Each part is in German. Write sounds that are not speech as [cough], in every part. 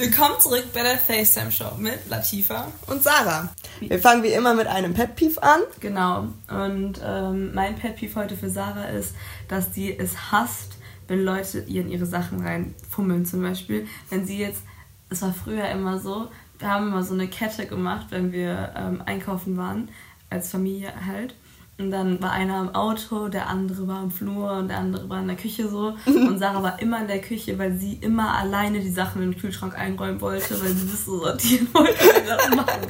Willkommen zurück bei der FaceTime Show mit Latifa und Sarah. Wir fangen wie immer mit einem Pet Peeve an. Genau. Und ähm, mein Pet Peeve heute für Sarah ist, dass sie es hasst, wenn Leute ihr in ihre Sachen reinfummeln. Zum Beispiel, wenn sie jetzt, es war früher immer so, wir haben immer so eine Kette gemacht, wenn wir ähm, einkaufen waren, als Familie halt. Und dann war einer im Auto, der andere war im Flur und der andere war in der Küche so. [laughs] Und Sarah war immer in der Küche, weil sie immer alleine die Sachen in den Kühlschrank einräumen wollte, weil sie das so sortieren [laughs] wollte, wie sie das machen.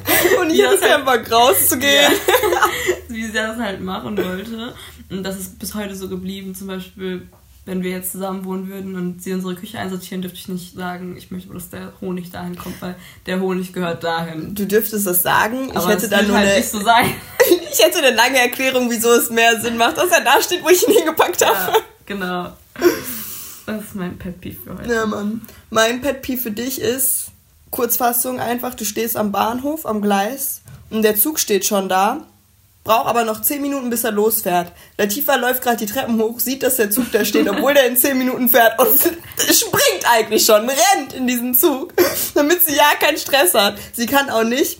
Und ich hatte Bock rauszugehen. Ja, [laughs] wie sie das halt machen wollte. Und das ist bis heute so geblieben. Zum Beispiel wenn wir jetzt zusammen wohnen würden und sie unsere Küche einsortieren, dürfte ich nicht sagen, ich möchte, dass der Honig dahin kommt, weil der Honig gehört dahin. Du dürftest das sagen. Ich Aber hätte dann nur halt eine, nicht so sein. [laughs] ich hätte eine lange Erklärung, wieso es mehr Sinn macht, dass er da steht, wo ich ihn hingepackt habe. Ja, genau. Das ist mein Pet Peeve für heute. Ja, Mann. Mein Pet Peeve für dich ist, Kurzfassung einfach, du stehst am Bahnhof, am Gleis und der Zug steht schon da braucht aber noch 10 Minuten, bis er losfährt. Latifa läuft gerade die Treppen hoch, sieht, dass der Zug da steht, obwohl der in 10 Minuten fährt und [laughs] springt eigentlich schon, rennt in diesen Zug, [laughs] damit sie ja keinen Stress hat. Sie kann auch nicht,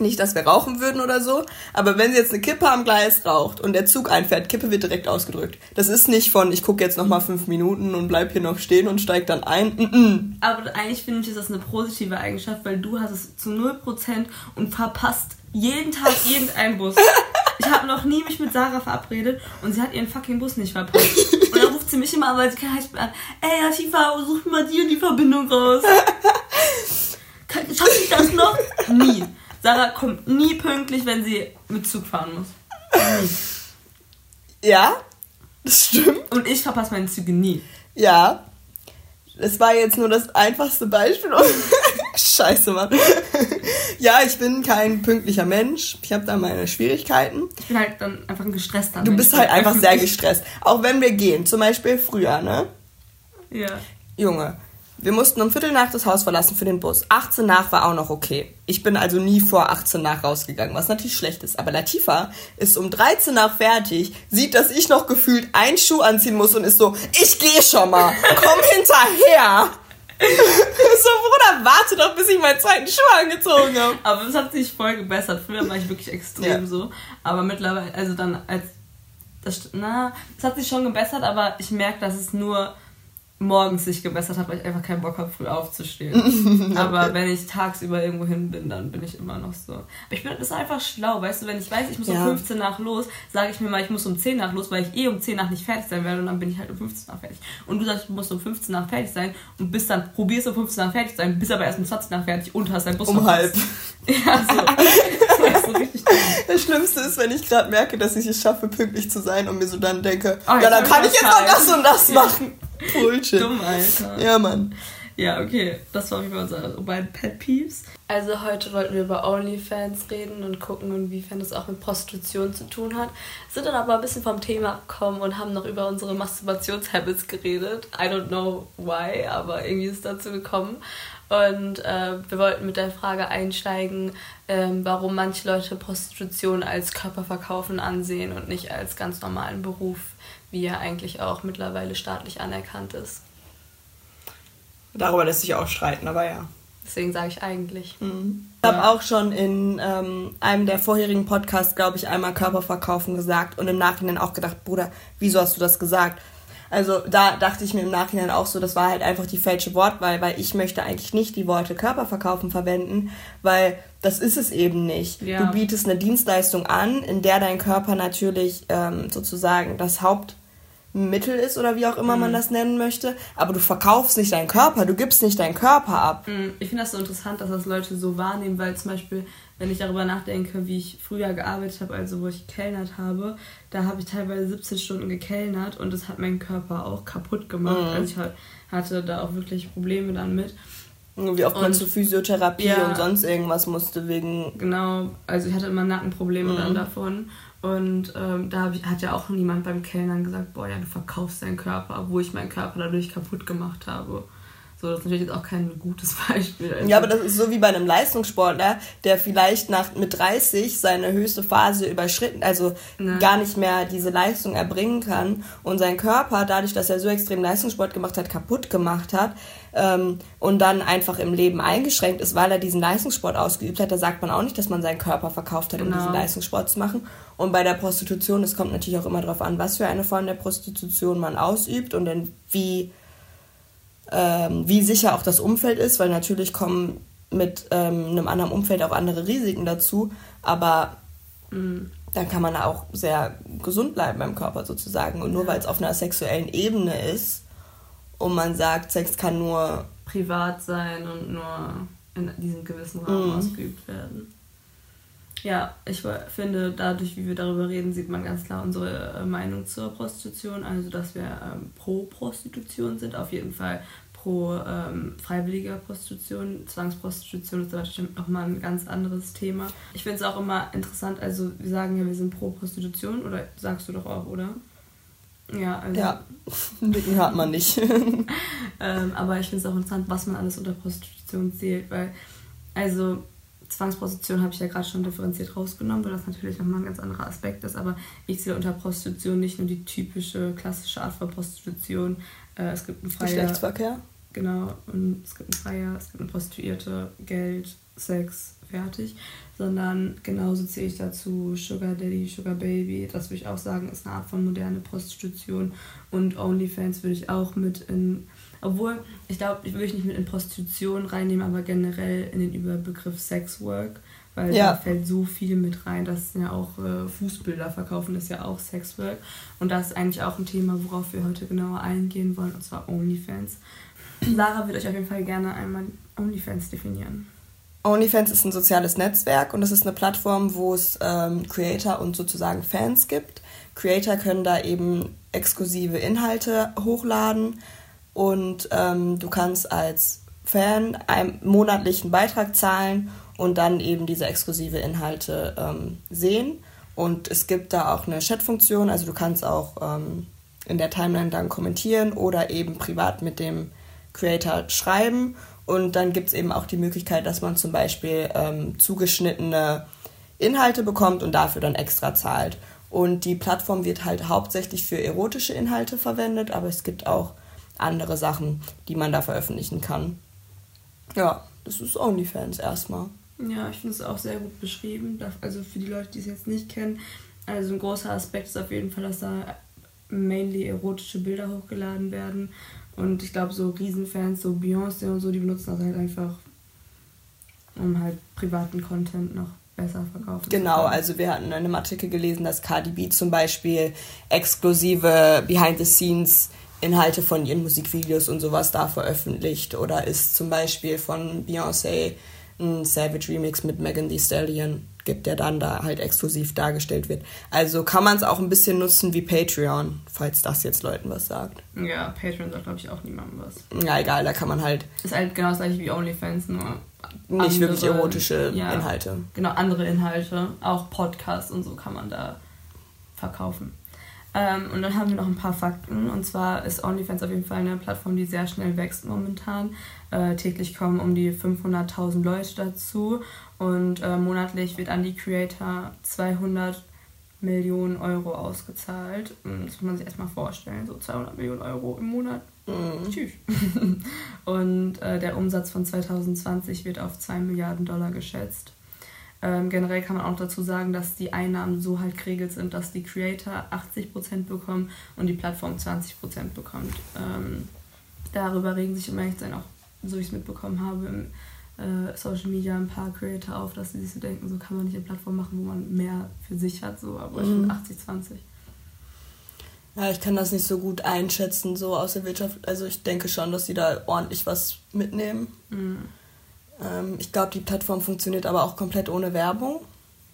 nicht, dass wir rauchen würden oder so, aber wenn sie jetzt eine Kippe am Gleis raucht und der Zug einfährt, Kippe wird direkt ausgedrückt. Das ist nicht von, ich gucke jetzt nochmal 5 Minuten und bleib hier noch stehen und steig dann ein. Mm -mm. Aber eigentlich finde ich, ist das eine positive Eigenschaft, weil du hast es zu 0% und verpasst jeden Tag [laughs] irgendein Bus. Ich habe noch nie mich mit Sarah verabredet und sie hat ihren fucking Bus nicht verpasst. [laughs] Und dann ruft sie mich immer weil sie kein Highspeed an. Ey, Atifa, such mal dir die Verbindung raus. [laughs] Schaffe ich das noch? Nie. Sarah kommt nie pünktlich, wenn sie mit Zug fahren muss. Ja, das stimmt. Und ich verpasse meine Züge nie. Ja. Das war jetzt nur das einfachste Beispiel. [laughs] Scheiße, Mann. ja, ich bin kein pünktlicher Mensch. Ich habe da meine Schwierigkeiten. Ich bin halt dann einfach ein gestresster Du bist halt [laughs] einfach sehr gestresst. Auch wenn wir gehen, zum Beispiel früher, ne? Ja. Junge, wir mussten um Viertel nach das Haus verlassen für den Bus. 18 nach war auch noch okay. Ich bin also nie vor 18 nach rausgegangen, was natürlich schlecht ist. Aber Latifa ist um 13 nach fertig, sieht, dass ich noch gefühlt einen Schuh anziehen muss und ist so, ich gehe schon mal, komm [laughs] hinterher. [laughs] so, Bruder, warte doch, bis ich meinen zweiten Schuh angezogen habe. Aber es hat sich voll gebessert. Früher war ich wirklich extrem ja. so. Aber mittlerweile, also dann als. Das, na, es hat sich schon gebessert, aber ich merke, dass es nur morgens sich gebessert habe, weil ich einfach keinen Bock habe, früh aufzustehen. [laughs] Aber wenn ich tagsüber irgendwo hin bin, dann bin ich immer noch so. Aber ich bin das ist einfach schlau, weißt du, wenn ich weiß, ich muss ja. um 15 nach los, sage ich mir mal, ich muss um 10 nach los, weil ich eh um 10 nach nicht fertig sein werde und dann bin ich halt um 15 nach fertig. Und du sagst, du musst um 15 nach fertig sein und bist dann, probierst um 15 nach fertig sein, bist aber erst um 20 nach fertig und hast dein Bus Um halb. [laughs] Ja, so. das, so richtig das Schlimmste ist, wenn ich gerade merke, dass ich es schaffe, pünktlich zu sein und mir so dann denke, oh, ja, dann kann ich jetzt auch das und das machen. Bullshit. Dumm, Alter. Ja, Mann. Ja, okay. Das war wie bei unseren beiden Pet Peeves. Also heute wollten wir über OnlyFans reden und gucken, inwiefern das auch mit Prostitution zu tun hat. Sind dann aber ein bisschen vom Thema gekommen und haben noch über unsere Masturbationshabits geredet. I don't know why, aber irgendwie ist es dazu gekommen. Und äh, wir wollten mit der Frage einsteigen, äh, warum manche Leute Prostitution als Körperverkaufen ansehen und nicht als ganz normalen Beruf wie er eigentlich auch mittlerweile staatlich anerkannt ist. Darüber lässt sich auch streiten, aber ja. Deswegen sage ich eigentlich. Mhm. Ich habe auch schon in ähm, einem der vorherigen Podcasts, glaube ich, einmal Körperverkaufen gesagt und im Nachhinein auch gedacht, Bruder, wieso hast du das gesagt? Also da dachte ich mir im Nachhinein auch so, das war halt einfach die falsche Wortwahl, weil ich möchte eigentlich nicht die Worte Körperverkaufen verwenden, weil das ist es eben nicht. Ja. Du bietest eine Dienstleistung an, in der dein Körper natürlich ähm, sozusagen das Hauptmittel ist oder wie auch immer mhm. man das nennen möchte, aber du verkaufst nicht deinen Körper, du gibst nicht deinen Körper ab. Mhm. Ich finde das so interessant, dass das Leute so wahrnehmen, weil zum Beispiel wenn ich darüber nachdenke, wie ich früher gearbeitet habe, also wo ich gekellnert habe, da habe ich teilweise 17 Stunden gekellnert und das hat meinen Körper auch kaputt gemacht. Mhm. Also ich hatte da auch wirklich Probleme dann mit. Wie oft man zur Physiotherapie ja, und sonst irgendwas musste wegen. Genau, also ich hatte immer Nackenprobleme mhm. dann davon. Und ähm, da hat ja auch niemand beim Kellnern gesagt, boah, ja, du verkaufst deinen Körper, wo ich meinen Körper dadurch kaputt gemacht habe. So, das ist natürlich jetzt auch kein gutes [laughs] Beispiel. Also. Ja, aber das ist so wie bei einem Leistungssportler, der vielleicht nach, mit 30 seine höchste Phase überschritten, also ne. gar nicht mehr diese Leistung erbringen kann und sein Körper, dadurch, dass er so extrem Leistungssport gemacht hat, kaputt gemacht hat ähm, und dann einfach im Leben eingeschränkt ist, weil er diesen Leistungssport ausgeübt hat. Da sagt man auch nicht, dass man seinen Körper verkauft hat, um genau. diesen Leistungssport zu machen. Und bei der Prostitution, es kommt natürlich auch immer darauf an, was für eine Form der Prostitution man ausübt und dann wie ähm, wie sicher auch das Umfeld ist, weil natürlich kommen mit ähm, einem anderen Umfeld auch andere Risiken dazu, aber mhm. dann kann man auch sehr gesund bleiben beim Körper sozusagen. Und nur weil es auf einer sexuellen Ebene ist und man sagt, Sex kann nur privat sein und nur in diesem gewissen Rahmen mhm. ausgeübt werden. Ja, ich finde, dadurch, wie wir darüber reden, sieht man ganz klar unsere äh, Meinung zur Prostitution. Also, dass wir ähm, pro Prostitution sind, auf jeden Fall pro ähm, freiwilliger Prostitution. Zwangsprostitution ist natürlich nochmal ein ganz anderes Thema. Ich finde es auch immer interessant, also wir sagen ja, wir sind pro Prostitution, oder sagst du doch auch, oder? Ja, also. Ja, [laughs] Nicken hat man nicht. [laughs] ähm, aber ich finde es auch interessant, was man alles unter Prostitution zählt, weil, also Zwangsprostitution habe ich ja gerade schon differenziert rausgenommen, weil das natürlich nochmal ein ganz anderer Aspekt ist. Aber ich sehe unter Prostitution nicht nur die typische klassische Art von Prostitution. Äh, es gibt einen Freier. Geschlechtsverkehr? Genau. Und es gibt einen Freier, es gibt eine Prostituierte, Geld, Sex, fertig. Sondern genauso zähle ich dazu Sugar Daddy, Sugar Baby. Das würde ich auch sagen, ist eine Art von moderne Prostitution. Und OnlyFans würde ich auch mit in obwohl, ich glaube, ich würde nicht mit in Prostitution reinnehmen, aber generell in den Überbegriff Sexwork, weil ja. da fällt so viel mit rein. Das sind ja auch äh, Fußbilder verkaufen, das ist ja auch Sexwork. Und das ist eigentlich auch ein Thema, worauf wir heute genauer eingehen wollen, und zwar OnlyFans. Sarah würde euch auf jeden Fall gerne einmal OnlyFans definieren. OnlyFans ist ein soziales Netzwerk und es ist eine Plattform, wo es ähm, Creator und sozusagen Fans gibt. Creator können da eben exklusive Inhalte hochladen und ähm, du kannst als Fan einen monatlichen Beitrag zahlen und dann eben diese exklusive Inhalte ähm, sehen. Und es gibt da auch eine Chat-Funktion, also du kannst auch ähm, in der Timeline dann kommentieren oder eben privat mit dem Creator schreiben. Und dann gibt es eben auch die Möglichkeit, dass man zum Beispiel ähm, zugeschnittene Inhalte bekommt und dafür dann extra zahlt. Und die Plattform wird halt hauptsächlich für erotische Inhalte verwendet, aber es gibt auch andere Sachen, die man da veröffentlichen kann. Ja, das ist OnlyFans erstmal. Ja, ich finde es auch sehr gut beschrieben. Also für die Leute, die es jetzt nicht kennen, also ein großer Aspekt ist auf jeden Fall, dass da mainly erotische Bilder hochgeladen werden. Und ich glaube, so Riesenfans, so Beyoncé und so, die benutzen das halt einfach, um halt privaten Content noch besser verkaufen Genau, also wir hatten in einem Artikel gelesen, dass Cardi B zum Beispiel exklusive Behind-the-Scenes Inhalte von ihren Musikvideos und sowas da veröffentlicht oder ist zum Beispiel von Beyoncé ein Savage Remix mit Megan Thee Stallion gibt, der dann da halt exklusiv dargestellt wird. Also kann man es auch ein bisschen nutzen wie Patreon, falls das jetzt Leuten was sagt. Ja, Patreon sagt glaube ich auch niemandem was. Ja, egal, da kann man halt. Ist halt genau das gleiche wie OnlyFans, nur. Nicht andere, wirklich erotische ja, Inhalte. Genau, andere Inhalte. Auch Podcasts und so kann man da verkaufen. Ähm, und dann haben wir noch ein paar Fakten. Und zwar ist OnlyFans auf jeden Fall eine Plattform, die sehr schnell wächst momentan. Äh, täglich kommen um die 500.000 Leute dazu. Und äh, monatlich wird an die Creator 200 Millionen Euro ausgezahlt. Das muss man sich erstmal vorstellen. So 200 Millionen Euro im Monat. Mhm. Tschüss. [laughs] und äh, der Umsatz von 2020 wird auf 2 Milliarden Dollar geschätzt. Ähm, generell kann man auch dazu sagen, dass die Einnahmen so halt geregelt sind, dass die Creator 80% bekommen und die Plattform 20% bekommt. Ähm, darüber regen sich im Echtsein auch, so ich es mitbekommen habe, im äh, Social Media ein paar Creator auf, dass sie sich so denken, so kann man nicht eine Plattform machen, wo man mehr für sich hat, so, aber mhm. ich finde 80-20. Ja, ich kann das nicht so gut einschätzen, so aus der Wirtschaft. Also ich denke schon, dass sie da ordentlich was mitnehmen. Mhm. Ähm, ich glaube, die Plattform funktioniert aber auch komplett ohne Werbung.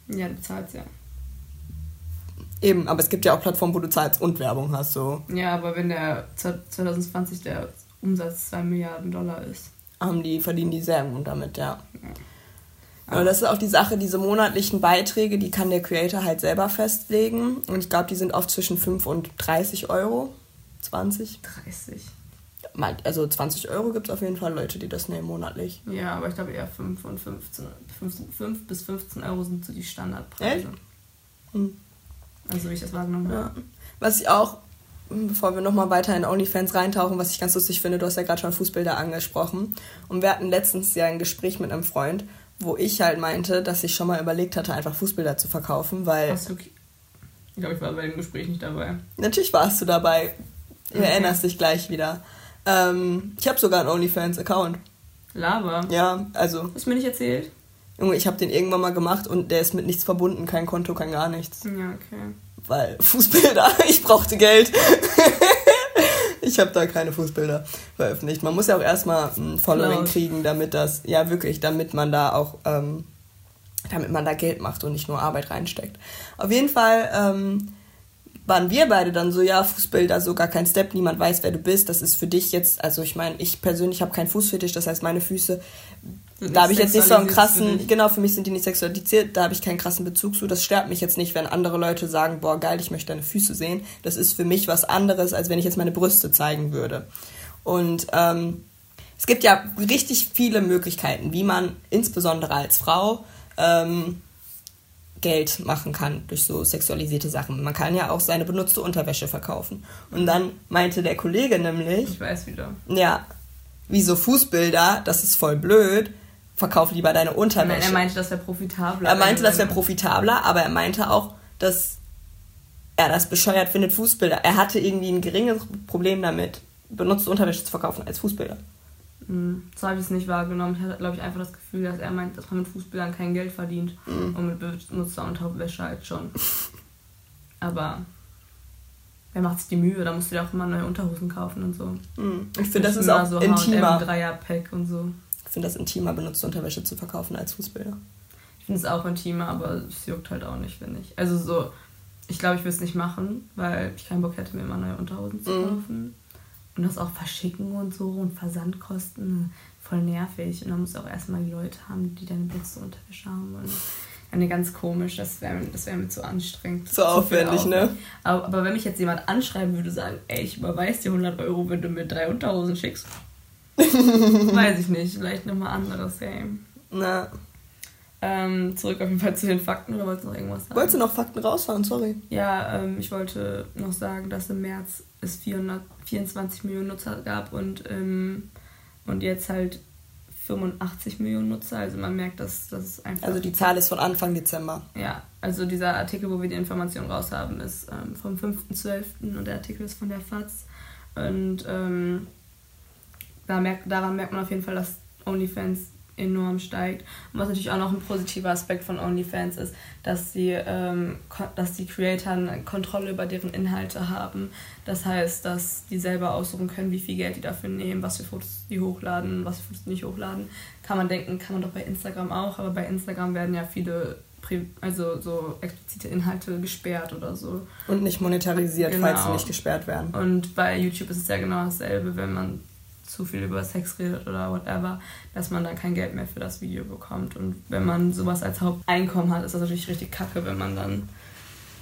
Ja, du zahlst ja. Eben, aber es gibt ja auch Plattformen, wo du zahlst und Werbung hast. So. Ja, aber wenn der 2020 der Umsatz 2 Milliarden Dollar ist. Haben die, verdienen die sehr gut damit, ja. Aber das ist auch die Sache, diese monatlichen Beiträge, die kann der Creator halt selber festlegen. Und ich glaube, die sind oft zwischen 5 und 30 Euro. 20. 30. Also 20 Euro gibt es auf jeden Fall Leute, die das nehmen monatlich. Ja, aber ich glaube eher 5 und 15, 15, 5 bis 15 Euro sind so die Standardpreise. Hm. Also wie ich das wahrgenommen habe. Ja. Was ich auch, bevor wir nochmal weiter in OnlyFans reintauchen, was ich ganz lustig finde, du hast ja gerade schon Fußbilder angesprochen. Und wir hatten letztens ja ein Gespräch mit einem Freund, wo ich halt meinte, dass ich schon mal überlegt hatte, einfach Fußbilder zu verkaufen, weil. Hast du, ich glaube, ich war bei dem Gespräch nicht dabei. Natürlich warst du dabei. Du okay. erinnerst dich gleich wieder. Ähm, ich habe sogar einen OnlyFans-Account. Lava. Ja, also. Hast du mir nicht erzählt? Junge, ich habe den irgendwann mal gemacht und der ist mit nichts verbunden, kein Konto, kein gar nichts. Ja, okay. Weil Fußbilder, [laughs] ich brauchte Geld. [laughs] ich habe da keine Fußbilder veröffentlicht. Man muss ja auch erstmal ein Following Laut. kriegen, damit das, ja wirklich, damit man da auch, ähm, damit man da Geld macht und nicht nur Arbeit reinsteckt. Auf jeden Fall ähm, waren wir beide dann so, ja, Fußbilder, so gar kein Step, niemand weiß, wer du bist. Das ist für dich jetzt, also ich meine, ich persönlich habe keinen Fußfetisch, das heißt, meine Füße, da habe ich jetzt nicht so einen krassen, für genau, für mich sind die nicht sexualisiert, da habe ich keinen krassen Bezug zu. Das stört mich jetzt nicht, wenn andere Leute sagen, boah, geil, ich möchte deine Füße sehen. Das ist für mich was anderes, als wenn ich jetzt meine Brüste zeigen würde. Und ähm, es gibt ja richtig viele Möglichkeiten, wie man insbesondere als Frau ähm, Geld machen kann durch so sexualisierte Sachen. Man kann ja auch seine benutzte Unterwäsche verkaufen. Und dann meinte der Kollege nämlich. Ich weiß wieder. Ja, wieso Fußbilder, das ist voll blöd. Verkauf lieber deine Unterwäsche. Nein, er meinte, das wäre profitabler. Er meinte, das wäre profitabler, aber er meinte auch, dass er das bescheuert findet, Fußbilder. Er hatte irgendwie ein geringes Problem damit, benutzte Unterwäsche zu verkaufen als Fußbilder. Mhm. So habe ich es nicht wahrgenommen. Ich hatte, glaube ich, einfach das Gefühl, dass er meint, dass man mit Fußbildern kein Geld verdient. Mhm. Und mit benutzter Unterwäsche halt schon. Aber wer macht sich die Mühe? Da musst du dir auch immer neue Unterhosen kaufen und so. Mhm. Ich finde, das ist auch so intimer. Dreier-Pack und so. Ich finde das intimer, benutzte Unterwäsche zu verkaufen als Fußbilder. Ich finde es auch intimer, aber es juckt halt auch nicht, finde ich. Also so, ich glaube, ich würde es nicht machen, weil ich keinen Bock hätte, mir immer neue Unterhosen zu mhm. Und das auch verschicken und so und Versandkosten, voll nervig. Und dann musst du auch erstmal die Leute haben, die deine Beste Unterwäsche haben wollen. Eine ganz komisch, das wäre das wär mir zu anstrengend. Zu aufwendig, ne? Aber, aber wenn mich jetzt jemand anschreiben würde, sagen, ey, ich überweise dir 100 Euro, wenn du mir drei Unterhosen schickst. [laughs] Weiß ich nicht, vielleicht nochmal anderes Game. Na. Ähm, zurück auf jeden Fall zu den Fakten, oder wolltest du noch irgendwas sagen? Wolltest du noch Fakten rausfahren? Sorry. Ja, ähm, ich wollte noch sagen, dass im März es 424 Millionen Nutzer gab und, ähm, und jetzt halt 85 Millionen Nutzer. Also man merkt, dass das einfach. Also die Zahl ist von Anfang Dezember. Ja, also dieser Artikel, wo wir die Information raus haben, ist ähm, vom 5.12. und der Artikel ist von der FAZ. Und ähm, da merkt, daran merkt man auf jeden Fall, dass OnlyFans enorm steigt. Und was natürlich auch noch ein positiver Aspekt von OnlyFans ist, dass die, ähm, dass die Creator eine Kontrolle über deren Inhalte haben. Das heißt, dass die selber aussuchen können, wie viel Geld die dafür nehmen, was für Fotos die hochladen, was für Fotos die nicht hochladen. Kann man denken, kann man doch bei Instagram auch, aber bei Instagram werden ja viele also so explizite Inhalte gesperrt oder so. Und nicht monetarisiert, genau. falls sie nicht gesperrt werden. Und bei YouTube ist es ja genau dasselbe, wenn man zu viel über Sex redet oder whatever, dass man dann kein Geld mehr für das Video bekommt. Und wenn man sowas als Haupteinkommen hat, ist das natürlich richtig kacke, wenn man dann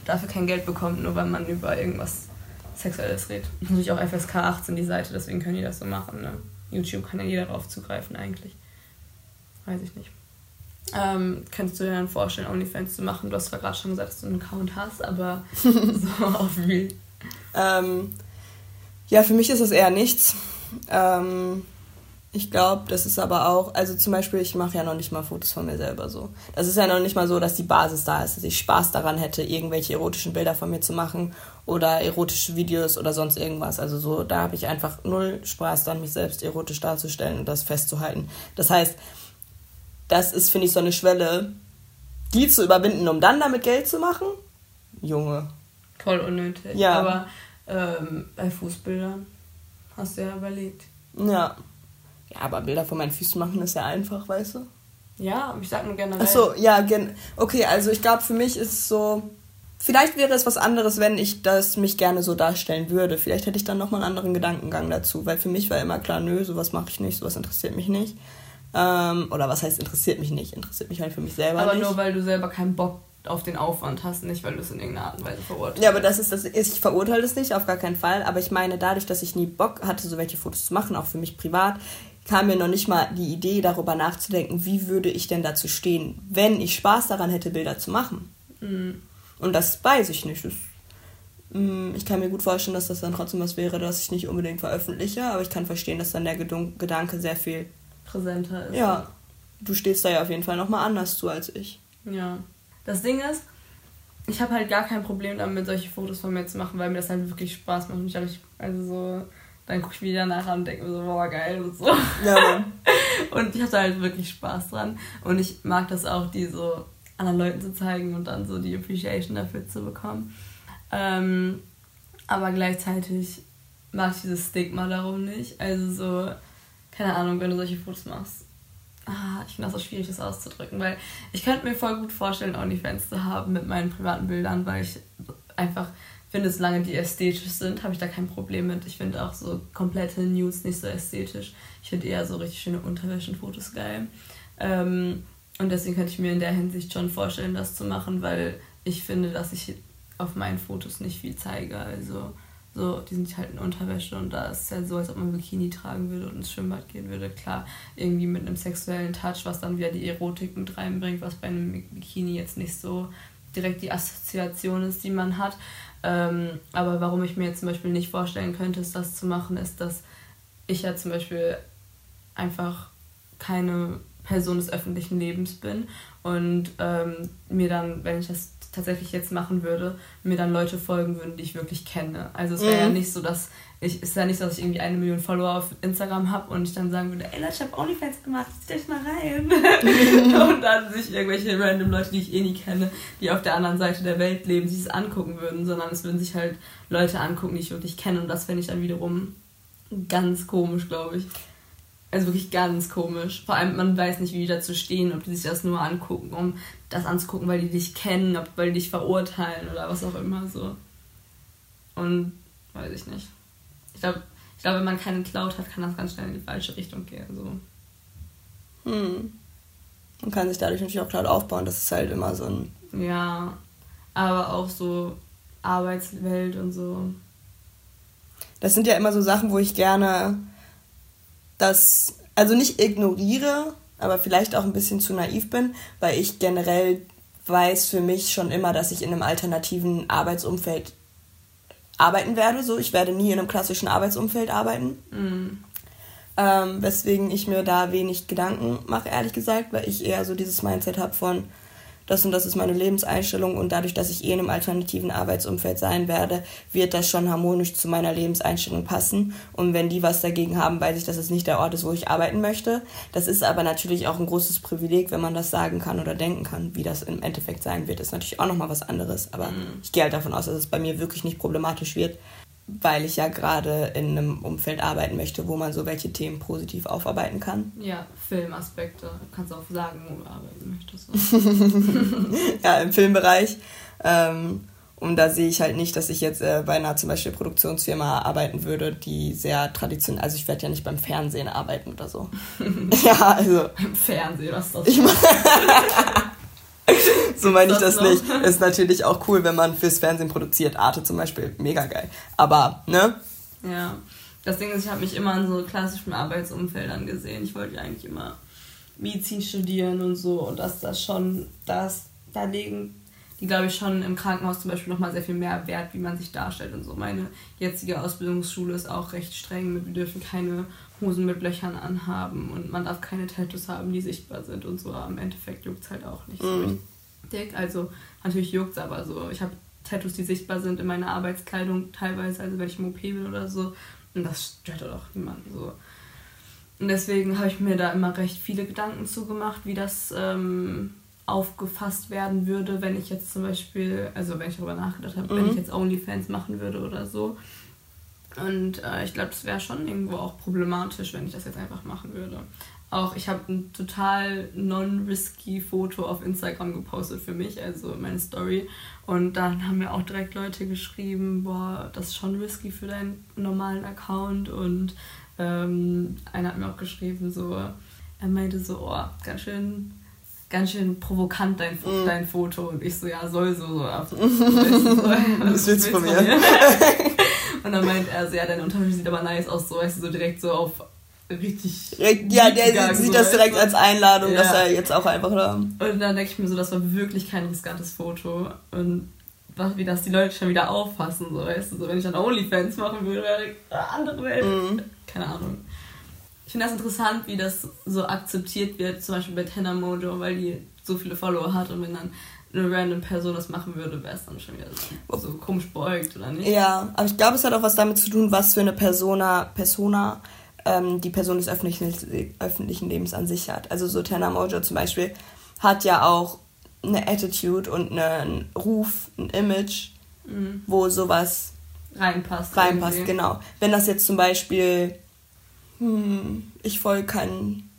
dafür kein Geld bekommt, nur weil man über irgendwas Sexuelles redet. Natürlich auch FSK 18 die Seite, deswegen können die das so machen. Ne? YouTube kann ja jeder darauf zugreifen eigentlich. Weiß ich nicht. Ähm, könntest du dir dann vorstellen, OnlyFans zu machen? Du hast zwar gerade schon gesagt, dass du einen Account hast, aber [laughs] so auf wie? Ähm, ja, für mich ist das eher nichts. Ähm, ich glaube, das ist aber auch, also zum Beispiel, ich mache ja noch nicht mal Fotos von mir selber so. Das ist ja noch nicht mal so, dass die Basis da ist, dass ich Spaß daran hätte, irgendwelche erotischen Bilder von mir zu machen oder erotische Videos oder sonst irgendwas. Also so, da habe ich einfach null Spaß daran, mich selbst erotisch darzustellen und das festzuhalten. Das heißt, das ist, finde ich, so eine Schwelle, die zu überwinden, um dann damit Geld zu machen. Junge. Voll unnötig. Ja. Aber ähm, bei Fußbildern Hast du ja überlegt. Ja. Ja, aber Bilder von meinen Füßen machen ist ja einfach, weißt du? Ja, ich sag nur generell. Ach so, ja, gen okay, also ich glaube, für mich ist es so. Vielleicht wäre es was anderes, wenn ich das mich gerne so darstellen würde. Vielleicht hätte ich dann nochmal einen anderen Gedankengang dazu, weil für mich war immer klar, nö, sowas mache ich nicht, sowas interessiert mich nicht. Ähm, oder was heißt interessiert mich nicht? Interessiert mich halt für mich selber Aber nicht. nur weil du selber keinen Bock auf den Aufwand hast, nicht weil du es in irgendeiner Art und Weise verurteilst. Ja, aber das ist das. Ich verurteile es nicht, auf gar keinen Fall. Aber ich meine, dadurch, dass ich nie Bock hatte, so welche Fotos zu machen, auch für mich privat, kam mir noch nicht mal die Idee, darüber nachzudenken, wie würde ich denn dazu stehen, wenn ich Spaß daran hätte, Bilder zu machen. Mhm. Und das weiß ich nicht. Das, mm, ich kann mir gut vorstellen, dass das dann trotzdem was wäre, das ich nicht unbedingt veröffentliche, aber ich kann verstehen, dass dann der Gedanke sehr viel Präsenter ist. Ja, du stehst da ja auf jeden Fall nochmal anders zu als ich. Ja. Das Ding ist, ich habe halt gar kein Problem damit, solche Fotos von mir zu machen, weil mir das halt wirklich Spaß macht. Und ich, ich also so, dann gucke ich wieder nachher und denke mir so, boah, geil und so. Ja. [laughs] Und ich hatte halt wirklich Spaß dran. Und ich mag das auch, die so anderen Leuten zu zeigen und dann so die Appreciation dafür zu bekommen. Ähm, aber gleichzeitig mag ich dieses Stigma darum nicht. Also so, keine Ahnung, wenn du solche Fotos machst. Ah, ich finde das so schwierig, das auszudrücken, weil ich könnte mir voll gut vorstellen, OnlyFans zu haben mit meinen privaten Bildern, weil ich einfach finde, solange die ästhetisch sind, habe ich da kein Problem mit. Ich finde auch so komplette Nudes nicht so ästhetisch. Ich finde eher so richtig schöne Unterwäschenfotos geil. Ähm, und deswegen könnte ich mir in der Hinsicht schon vorstellen, das zu machen, weil ich finde, dass ich auf meinen Fotos nicht viel zeige. Also so, die sind halt in Unterwäsche und da ist es halt so, als ob man Bikini tragen würde und ins Schwimmbad gehen würde. Klar, irgendwie mit einem sexuellen Touch, was dann wieder die Erotik mit reinbringt, was bei einem Bikini jetzt nicht so direkt die Assoziation ist, die man hat. Ähm, aber warum ich mir jetzt zum Beispiel nicht vorstellen könnte, ist das zu machen, ist, dass ich ja zum Beispiel einfach keine Person des öffentlichen Lebens bin und ähm, mir dann, wenn ich das tatsächlich jetzt machen würde, mir dann Leute folgen würden, die ich wirklich kenne. Also es wäre ja Mhm. nicht so, dass ich, ist ja nicht so, dass ich irgendwie eine Million Follower auf Instagram habe und ich dann sagen würde, ey Leute, ich habe OnlyFans gemacht, zieht euch mal rein. [laughs] und dann sich irgendwelche random Leute, die ich eh nie kenne, die auf der anderen Seite der Welt leben, sich das angucken würden, sondern es würden sich halt Leute angucken, die ich wirklich kenne und das fände ich dann wiederum ganz komisch, glaube ich. Also wirklich ganz komisch. Vor allem, man weiß nicht, wie die dazu stehen, ob die sich das nur angucken, um das anzugucken, weil die dich kennen, ob, weil die dich verurteilen oder was auch immer so. Und weiß ich nicht. Ich glaube, ich glaub, wenn man keinen Cloud hat, kann das ganz schnell in die falsche Richtung gehen. So. Hm. Man kann sich dadurch natürlich auch Cloud aufbauen. Das ist halt immer so ein. Ja, aber auch so Arbeitswelt und so. Das sind ja immer so Sachen, wo ich gerne das, also nicht ignoriere, aber vielleicht auch ein bisschen zu naiv bin, weil ich generell weiß für mich schon immer, dass ich in einem alternativen Arbeitsumfeld arbeiten werde. So, ich werde nie in einem klassischen Arbeitsumfeld arbeiten. Mm. Ähm, weswegen ich mir da wenig Gedanken mache, ehrlich gesagt, weil ich eher so dieses Mindset habe von, das und das ist meine Lebenseinstellung und dadurch, dass ich eh in einem alternativen Arbeitsumfeld sein werde, wird das schon harmonisch zu meiner Lebenseinstellung passen. Und wenn die was dagegen haben, weiß ich, dass es nicht der Ort ist, wo ich arbeiten möchte. Das ist aber natürlich auch ein großes Privileg, wenn man das sagen kann oder denken kann. Wie das im Endeffekt sein wird, ist natürlich auch nochmal was anderes. Aber ich gehe halt davon aus, dass es bei mir wirklich nicht problematisch wird, weil ich ja gerade in einem Umfeld arbeiten möchte, wo man so welche Themen positiv aufarbeiten kann. Ja, Filmaspekte. Du kannst auch sagen, wo du arbeiten möchtest. [laughs] ja, im Filmbereich. Ähm, und da sehe ich halt nicht, dass ich jetzt äh, bei einer zum Beispiel Produktionsfirma arbeiten würde, die sehr traditionell, also ich werde ja nicht beim Fernsehen arbeiten oder so. [laughs] ja, also Im Fernsehen, was ist das? ich [laughs] so meine ich Das noch? nicht. Ist natürlich auch cool, wenn man fürs Fernsehen produziert. Arte zum Beispiel, mega geil. Aber, ne? Ja. Das Ding ist, ich habe mich immer in so klassischen Arbeitsumfeldern gesehen. Ich wollte ja eigentlich immer Medizin studieren und so. Und dass das schon, das, da legen die, glaube ich, schon im Krankenhaus zum Beispiel nochmal sehr viel mehr Wert, wie man sich darstellt und so. Meine jetzige Ausbildungsschule ist auch recht streng. Wir dürfen keine Hosen mit Löchern anhaben und man darf keine Tattoos haben, die sichtbar sind und so. Aber im Endeffekt juckt es halt auch nicht so Mhm. richtig. Also natürlich juckt es aber so. Ich habe Tattoos, die sichtbar sind in meiner Arbeitskleidung teilweise, also wenn ich im OP bin oder so. Und das stört doch niemanden so. Und deswegen habe ich mir da immer recht viele Gedanken zugemacht, wie das ähm, aufgefasst werden würde, wenn ich jetzt zum Beispiel, also wenn ich darüber nachgedacht habe, wenn Mhm. ich jetzt OnlyFans machen würde oder so. Und äh, ich glaube, das wäre schon irgendwo auch problematisch, wenn ich das jetzt einfach machen würde. Auch ich habe ein total non-risky Foto auf Instagram gepostet für mich, also meine Story. Und dann haben mir auch direkt Leute geschrieben, boah, das ist schon risky für deinen normalen Account. Und ähm, einer hat mir auch geschrieben, so, er meinte so, oh, ganz schön, ganz schön provokant dein, mm. dein Foto. Und ich so, ja, soll so, so ab. Was [laughs] willst von [laughs] mir? und dann meint er so, ja, deine Unterwäsche sieht aber nice aus, so, weißt du, so direkt so auf richtig. Ja, der gegangen, sieht so, das direkt als Einladung, ja. dass er jetzt auch einfach da. Und dann denke ich mir so, das war wirklich kein riskantes Foto. Und wie das die Leute schon wieder auffassen, so weißt du, so wenn ich dann OnlyFans machen würde, wäre eine andere Welt. Mm. Keine Ahnung. Ich finde das interessant, wie das so akzeptiert wird, zum Beispiel bei Tenor Mojo, weil die so viele Follower hat und wenn dann eine random Person das machen würde, wäre es dann schon wieder so, so komisch beugt, oder nicht? Ja, aber ich glaube, es hat auch was damit zu tun, was für eine Persona, Persona ähm, die Person des öffentlichen, öffentlichen Lebens an sich hat. Also so Tenor Mojo zum Beispiel hat ja auch eine Attitude und einen Ruf, ein Image, mhm. wo sowas reinpasst. Reinpasst, irgendwie. genau. Wenn das jetzt zum Beispiel, hm, ich folge keinen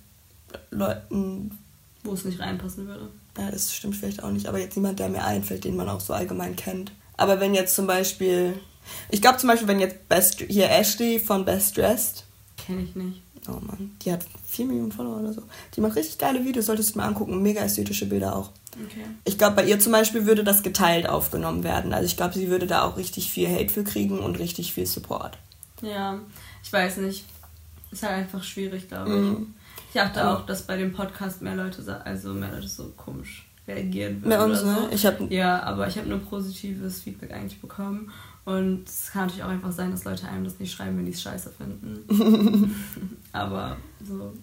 Leuten. Wo es nicht reinpassen würde. Ja, das stimmt vielleicht auch nicht, aber jetzt niemand, der mir einfällt, den man auch so allgemein kennt. Aber wenn jetzt zum Beispiel, ich glaube zum Beispiel, wenn jetzt Best, hier Ashley von Best Dressed. Kenne ich nicht. Oh Mann, die hat 4 Millionen Follower oder so. Die macht richtig geile Videos, solltest du mal angucken. Mega ästhetische Bilder auch. Okay. Ich glaube, bei ihr zum Beispiel würde das geteilt aufgenommen werden. Also ich glaube, sie würde da auch richtig viel Hate für kriegen und richtig viel Support. Ja, ich weiß nicht. Ist halt einfach schwierig, glaube ich. Mhm. Ich dachte ja. auch, dass bei dem Podcast mehr Leute, also mehr Leute so komisch reagieren würden. Bei uns, so. ne? Ich hab, ja, aber ich habe nur positives Feedback eigentlich bekommen. Und es kann natürlich auch einfach sein, dass Leute einem das nicht schreiben, wenn die es scheiße finden. [laughs] aber so.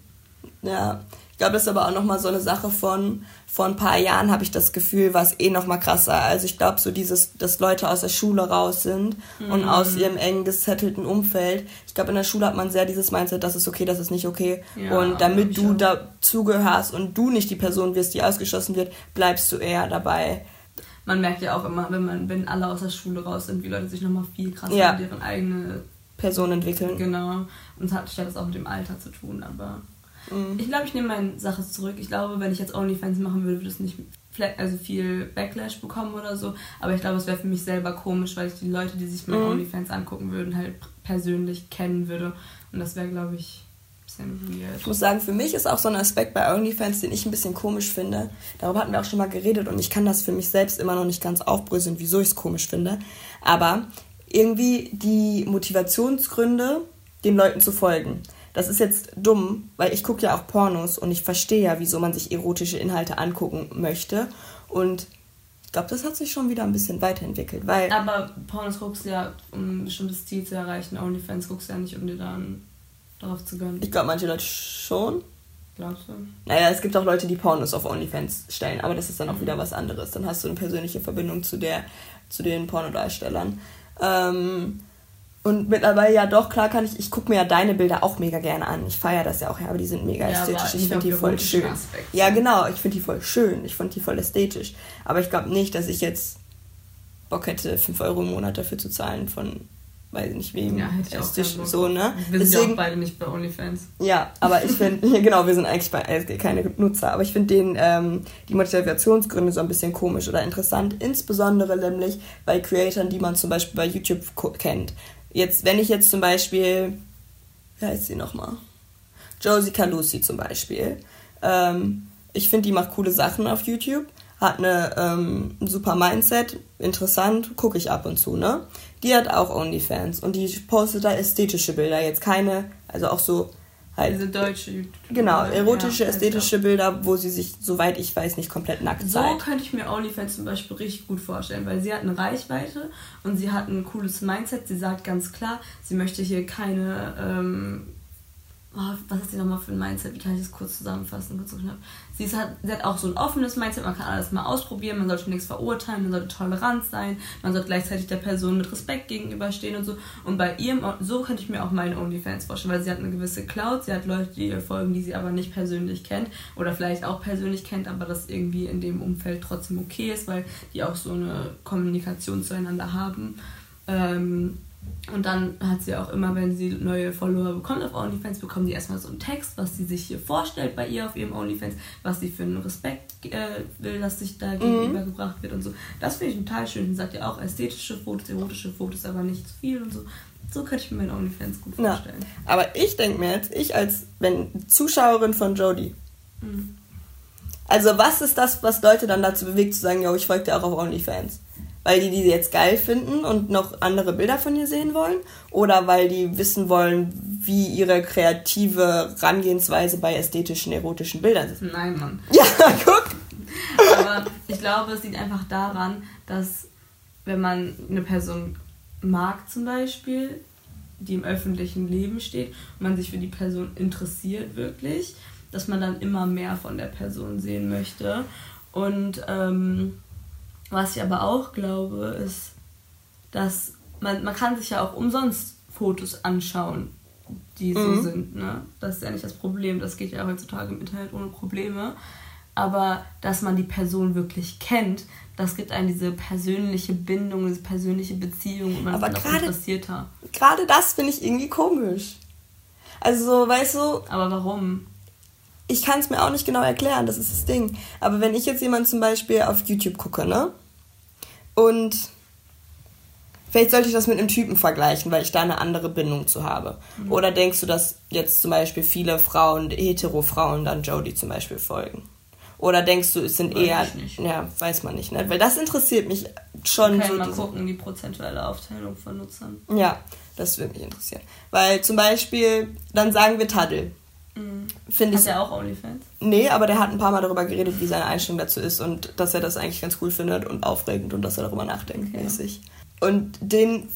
Ja, ich glaube, das ist aber auch nochmal so eine Sache von, vor ein paar Jahren habe ich das Gefühl, war es eh nochmal krasser. Also ich glaube, so dieses, dass Leute aus der Schule raus sind mhm. und aus ihrem eng gesettelten Umfeld. Ich glaube, in der Schule hat man sehr dieses Mindset, das ist okay, das ist nicht okay. Ja, und damit du dazugehörst und du nicht die Person wirst, die ausgeschlossen wird, bleibst du eher dabei man merkt ja auch immer, wenn man, wenn alle aus der Schule raus sind, wie Leute sich nochmal viel krasser ja. in deren eigene Person entwickeln. Genau. Und es hat ja das auch mit dem Alter zu tun, aber mhm. ich glaube, ich nehme meine Sache zurück. Ich glaube, wenn ich jetzt OnlyFans machen würde, würde es nicht also viel Backlash bekommen oder so. Aber ich glaube, es wäre für mich selber komisch, weil ich die Leute, die sich meine mhm. OnlyFans angucken würden, halt persönlich kennen würde. Und das wäre, glaube ich, ich muss sagen, für mich ist auch so ein Aspekt bei OnlyFans, den ich ein bisschen komisch finde. Darüber hatten wir auch schon mal geredet und ich kann das für mich selbst immer noch nicht ganz aufbröseln, wieso ich es komisch finde. Aber irgendwie die Motivationsgründe, den Leuten zu folgen. Das ist jetzt dumm, weil ich gucke ja auch Pornos und ich verstehe ja, wieso man sich erotische Inhalte angucken möchte. Und ich glaube, das hat sich schon wieder ein bisschen weiterentwickelt. Weil Aber Pornos guckst du ja, um ein bestimmtes Ziel zu erreichen. OnlyFans guckst du ja nicht, um dir dann darauf zu gönnen. Ich glaube, manche Leute schon. Glaubst du? Naja, es gibt auch Leute, die Pornos auf OnlyFans stellen, aber das ist dann auch mhm. wieder was anderes. Dann hast du eine persönliche Verbindung zu der, zu den Pornodarstellern. Ähm, und mittlerweile ja doch, klar kann ich, ich gucke mir ja deine Bilder auch mega gerne an. Ich feiere das ja auch, ja, aber die sind mega ja, ästhetisch. Ich finde die voll schön. Aspekt, ja, genau, ich finde die voll schön. Ich fand die voll ästhetisch. Aber ich glaube nicht, dass ich jetzt Bock hätte, 5 Euro im Monat dafür zu zahlen von weiß nicht wem, ja, ästhetisch so, ne? Wir sind ja auch beide nicht bei OnlyFans. Ja, aber ich [laughs] finde, genau, wir sind eigentlich bei ASG keine Nutzer, aber ich finde den ähm, die Motivationsgründe so ein bisschen komisch oder interessant, insbesondere nämlich bei Creatoren, die man zum Beispiel bei YouTube kennt. Jetzt, wenn ich jetzt zum Beispiel, wie heißt sie nochmal? Josie Calusi zum Beispiel. Ähm, ich finde, die macht coole Sachen auf YouTube, hat eine, ähm, ein super Mindset, interessant, gucke ich ab und zu, ne? Die hat auch OnlyFans und die postet da ästhetische Bilder, jetzt keine, also auch so halt. Diese deutsche Genau, erotische, ja, ästhetische Bilder, wo sie sich, soweit ich weiß, nicht komplett nackt so zeigt. So könnte ich mir OnlyFans zum Beispiel richtig gut vorstellen, weil sie hat eine Reichweite und sie hat ein cooles Mindset. Sie sagt ganz klar, sie möchte hier keine ähm, oh, was hat sie nochmal für ein Mindset? Wie kann ich das kurz zusammenfassen? Kurz so knapp. Sie, ist, hat, sie hat auch so ein offenes Mindset, man kann alles mal ausprobieren, man sollte nichts verurteilen, man sollte tolerant sein, man sollte gleichzeitig der Person mit Respekt gegenüberstehen und so. Und bei ihrem, so könnte ich mir auch meine OnlyFans vorstellen, weil sie hat eine gewisse Cloud, sie hat Leute, die ihr folgen, die sie aber nicht persönlich kennt oder vielleicht auch persönlich kennt, aber das irgendwie in dem Umfeld trotzdem okay ist, weil die auch so eine Kommunikation zueinander haben. Ähm, und dann hat sie auch immer, wenn sie neue Follower bekommt auf OnlyFans, bekommen die erstmal so einen Text, was sie sich hier vorstellt bei ihr auf ihrem OnlyFans, was sie für einen Respekt äh, will, dass sich da gegenübergebracht mhm. wird und so. Das finde ich total schön. Sie sagt ja auch ästhetische Fotos, erotische Fotos, aber nicht zu viel und so. So könnte ich mir meine OnlyFans gut vorstellen. Ja, aber ich denke mir jetzt, ich als wenn Zuschauerin von Jodie, mhm. Also was ist das, was Leute dann dazu bewegt, zu sagen, ja, ich folge dir auch auf OnlyFans? Weil die die jetzt geil finden und noch andere Bilder von ihr sehen wollen? Oder weil die wissen wollen, wie ihre kreative Herangehensweise bei ästhetischen, erotischen Bildern ist? Nein, Mann. Ja, [laughs] guck. Aber ich glaube, es liegt einfach daran, dass wenn man eine Person mag zum Beispiel, die im öffentlichen Leben steht und man sich für die Person interessiert wirklich, dass man dann immer mehr von der Person sehen möchte. Und ähm, was ich aber auch glaube, ist, dass man, man kann sich ja auch umsonst Fotos anschauen, die so Mhm. sind. Ne? Das ist ja nicht das Problem. Das geht ja heutzutage im Internet ohne Probleme. Aber dass man die Person wirklich kennt, das gibt einem diese persönliche Bindung, diese persönliche Beziehung und man Aber ist gerade- interessierter. Gerade das finde ich irgendwie komisch. Also, so, weißt du, Aber warum? ich kann es mir auch nicht genau erklären, das ist das Ding. Aber wenn ich jetzt jemanden zum Beispiel auf YouTube gucke, ne? Und vielleicht sollte ich das mit einem Typen vergleichen, weil ich da eine andere Bindung zu habe. Oder denkst du, dass jetzt zum Beispiel viele Frauen, hetero-Frauen dann Jodie zum Beispiel folgen? Oder denkst du, es sind Weiß eher, ich nicht. ja, weiß man nicht, ne? Weil das interessiert mich schon können so. mal gucken, die prozentuelle Aufteilung von Nutzern. Ja, das würde mich interessieren. Weil zum Beispiel, dann sagen wir Taddel. Finde Hat ich. er auch OnlyFans? Nee, aber der hat ein paar Mal darüber geredet, wie seine Einstellung dazu ist und dass er das eigentlich ganz cool findet und aufregend und dass er darüber nachdenkt, Okay. mäßig. Und den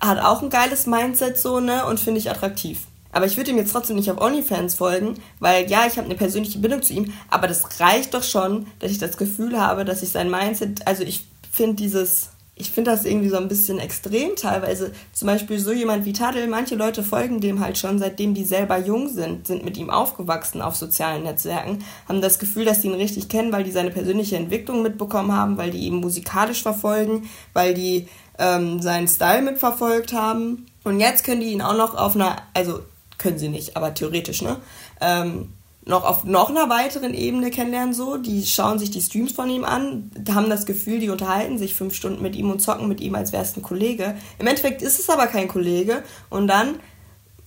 hat auch ein geiles Mindset so, ne, und finde ich attraktiv. Aber ich würde ihm jetzt trotzdem nicht auf OnlyFans folgen, weil ja, ich habe eine persönliche Bindung zu ihm, aber das reicht doch schon, dass ich das Gefühl habe, dass ich sein Mindset, also ich finde dieses, ich finde das irgendwie so ein bisschen extrem teilweise. Zum Beispiel so jemand wie Tadel, manche Leute folgen dem halt schon, seitdem die selber jung sind, sind mit ihm aufgewachsen auf sozialen Netzwerken, haben das Gefühl, dass die ihn richtig kennen, weil die seine persönliche Entwicklung mitbekommen haben, weil die ihn musikalisch verfolgen, weil die ähm, seinen Style mitverfolgt haben. Und jetzt können die ihn auch noch auf einer, also können sie nicht, aber theoretisch, ne? Ähm, noch auf noch einer weiteren Ebene kennenlernen, so. Die schauen sich die Streams von ihm an, haben das Gefühl, die unterhalten sich fünf Stunden mit ihm und zocken mit ihm, als wäre es ein Kollege. Im Endeffekt ist es aber kein Kollege. Und dann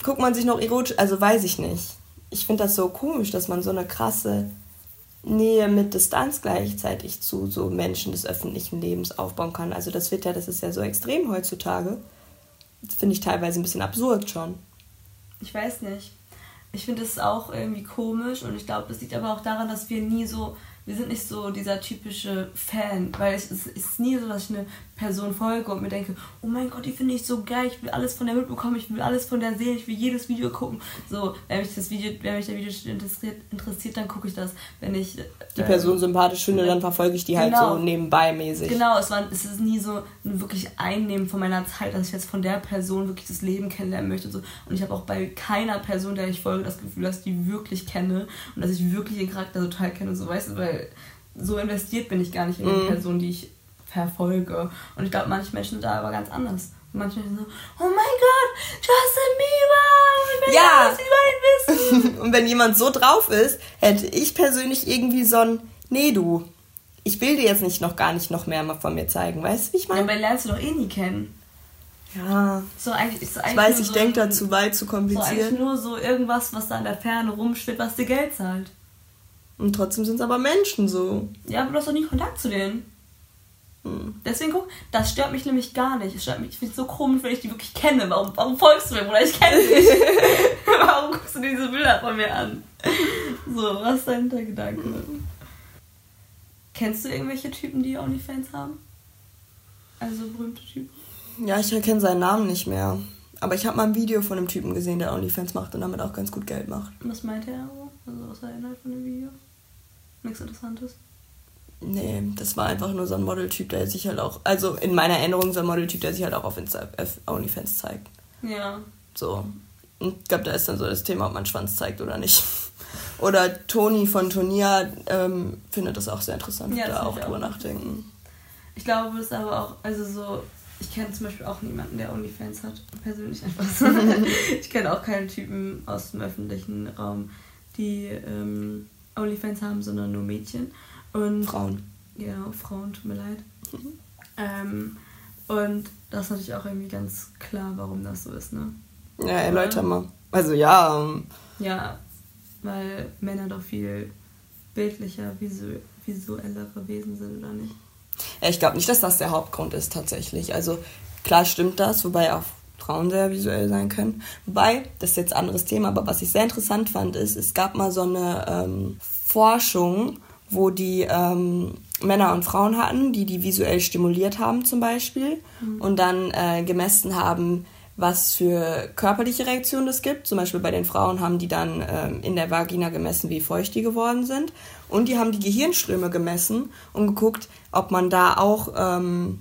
guckt man sich noch erotisch, also weiß ich nicht. Ich finde das so komisch, dass man so eine krasse Nähe mit Distanz gleichzeitig zu so Menschen des öffentlichen Lebens aufbauen kann. Also das wird ja, das ist ja so extrem heutzutage. Das finde ich teilweise ein bisschen absurd schon. Ich weiß nicht. Ich finde es auch irgendwie komisch und ich glaube, es liegt aber auch daran, dass wir nie so, wir sind nicht so dieser typische Fan, weil es ist, es ist nie so, dass ich eine Person folge und mir denke, oh mein Gott, die finde ich so geil, ich will alles von der mitbekommen, ich will alles von der sehen, ich will jedes Video gucken. So, wenn mich das Video, wenn mich der Video interessiert, interessiert dann gucke ich das. Wenn ich Die äh, Person sympathisch finde, dann verfolge ich die halt Genau. so nebenbei mäßig. Genau, es, war, es ist nie so ein wirklich Einnehmen von meiner Zeit, dass ich jetzt von der Person wirklich das Leben kennenlernen möchte. Und, so. und ich habe auch bei keiner Person, der ich folge, das Gefühl, dass ich die wirklich kenne und dass ich wirklich den Charakter total kenne. und So, weißt du, weil so investiert bin ich gar nicht in die Mhm. Person, die ich verfolge. Und ich glaube, manche Menschen sind da aber ganz anders. Manche Menschen so, oh mein Gott, Justin Bieber, ich will Ja. alles über ihn wissen. [laughs] Und wenn jemand so drauf ist, hätte ich persönlich irgendwie so ein, nee du, ich will dir jetzt nicht noch gar nicht noch mehr mal von mir zeigen. Weißt du, wie ich Ja, meine? aber lernst du doch eh nie kennen. Ja, So eigentlich, ist eigentlich ich weiß, ich so denke ein- dazu weit zu So eigentlich kompliziert. nur so irgendwas, was da in der Ferne rumschwebt, was dir Geld zahlt. Und trotzdem sind es aber Menschen so. Ja, aber du hast doch nie Kontakt zu denen. Hm. Deswegen guck, das stört mich nämlich gar nicht. Es stört mich, ich finde es so komisch, wenn ich die wirklich kenne. Warum, warum folgst du mir, Bruder? Ich kenne dich. [laughs] warum guckst du dir diese Bilder von mir an? So, was ist dein Hintergedanke? Kennst du irgendwelche Typen, die OnlyFans haben? Also berühmte Typen? Ja, ich erkenne seinen Namen nicht mehr. Aber ich habe mal ein Video von einem Typen gesehen, der OnlyFans macht und damit auch ganz gut Geld macht. Was meinte er? Also, was war der Inhalt von dem Video? Nichts Interessantes. Nee, das war einfach nur so ein Modeltyp, der sich halt auch, also in meiner Erinnerung so ein Modeltyp, der sich halt auch auf Insta auf OnlyFans zeigt. Ja. So. Und ich glaube, da ist dann so das Thema, ob man Schwanz zeigt oder nicht. [laughs] Oder Toni von Tonia ähm, findet das auch sehr interessant, Ja, da auch drüber auch. nachdenken. Ich glaube, das ist aber auch, also so, ich kenne zum Beispiel auch niemanden, der OnlyFans hat. Persönlich einfach so. [laughs] ich kenne auch keinen Typen aus dem öffentlichen Raum, die ähm, OnlyFans haben, sondern nur Mädchen. Und Frauen. ja, Frauen, tut mir leid. Ähm, und das ist natürlich auch irgendwie ganz klar, warum das so ist, ne? Ja, erläuter mal. Also ja, ähm, Ja, weil Männer doch viel bildlicher, visu visuellere Wesen sind oder nicht. Ja, ich glaube nicht, dass das der Hauptgrund ist tatsächlich. Also klar stimmt das, wobei auch Frauen sehr visuell sein können. Wobei, das ist jetzt ein anderes Thema, aber was ich sehr interessant fand, ist, es gab mal so eine ähm, Forschung, wo die ähm, Männer und Frauen hatten, die die visuell stimuliert haben zum Beispiel mhm. und dann äh, gemessen haben, was für körperliche Reaktionen es gibt. Zum Beispiel bei den Frauen haben die dann ähm, in der Vagina gemessen, wie feucht die geworden sind. Und die haben die Gehirnströme gemessen und geguckt, ob man da auch ähm,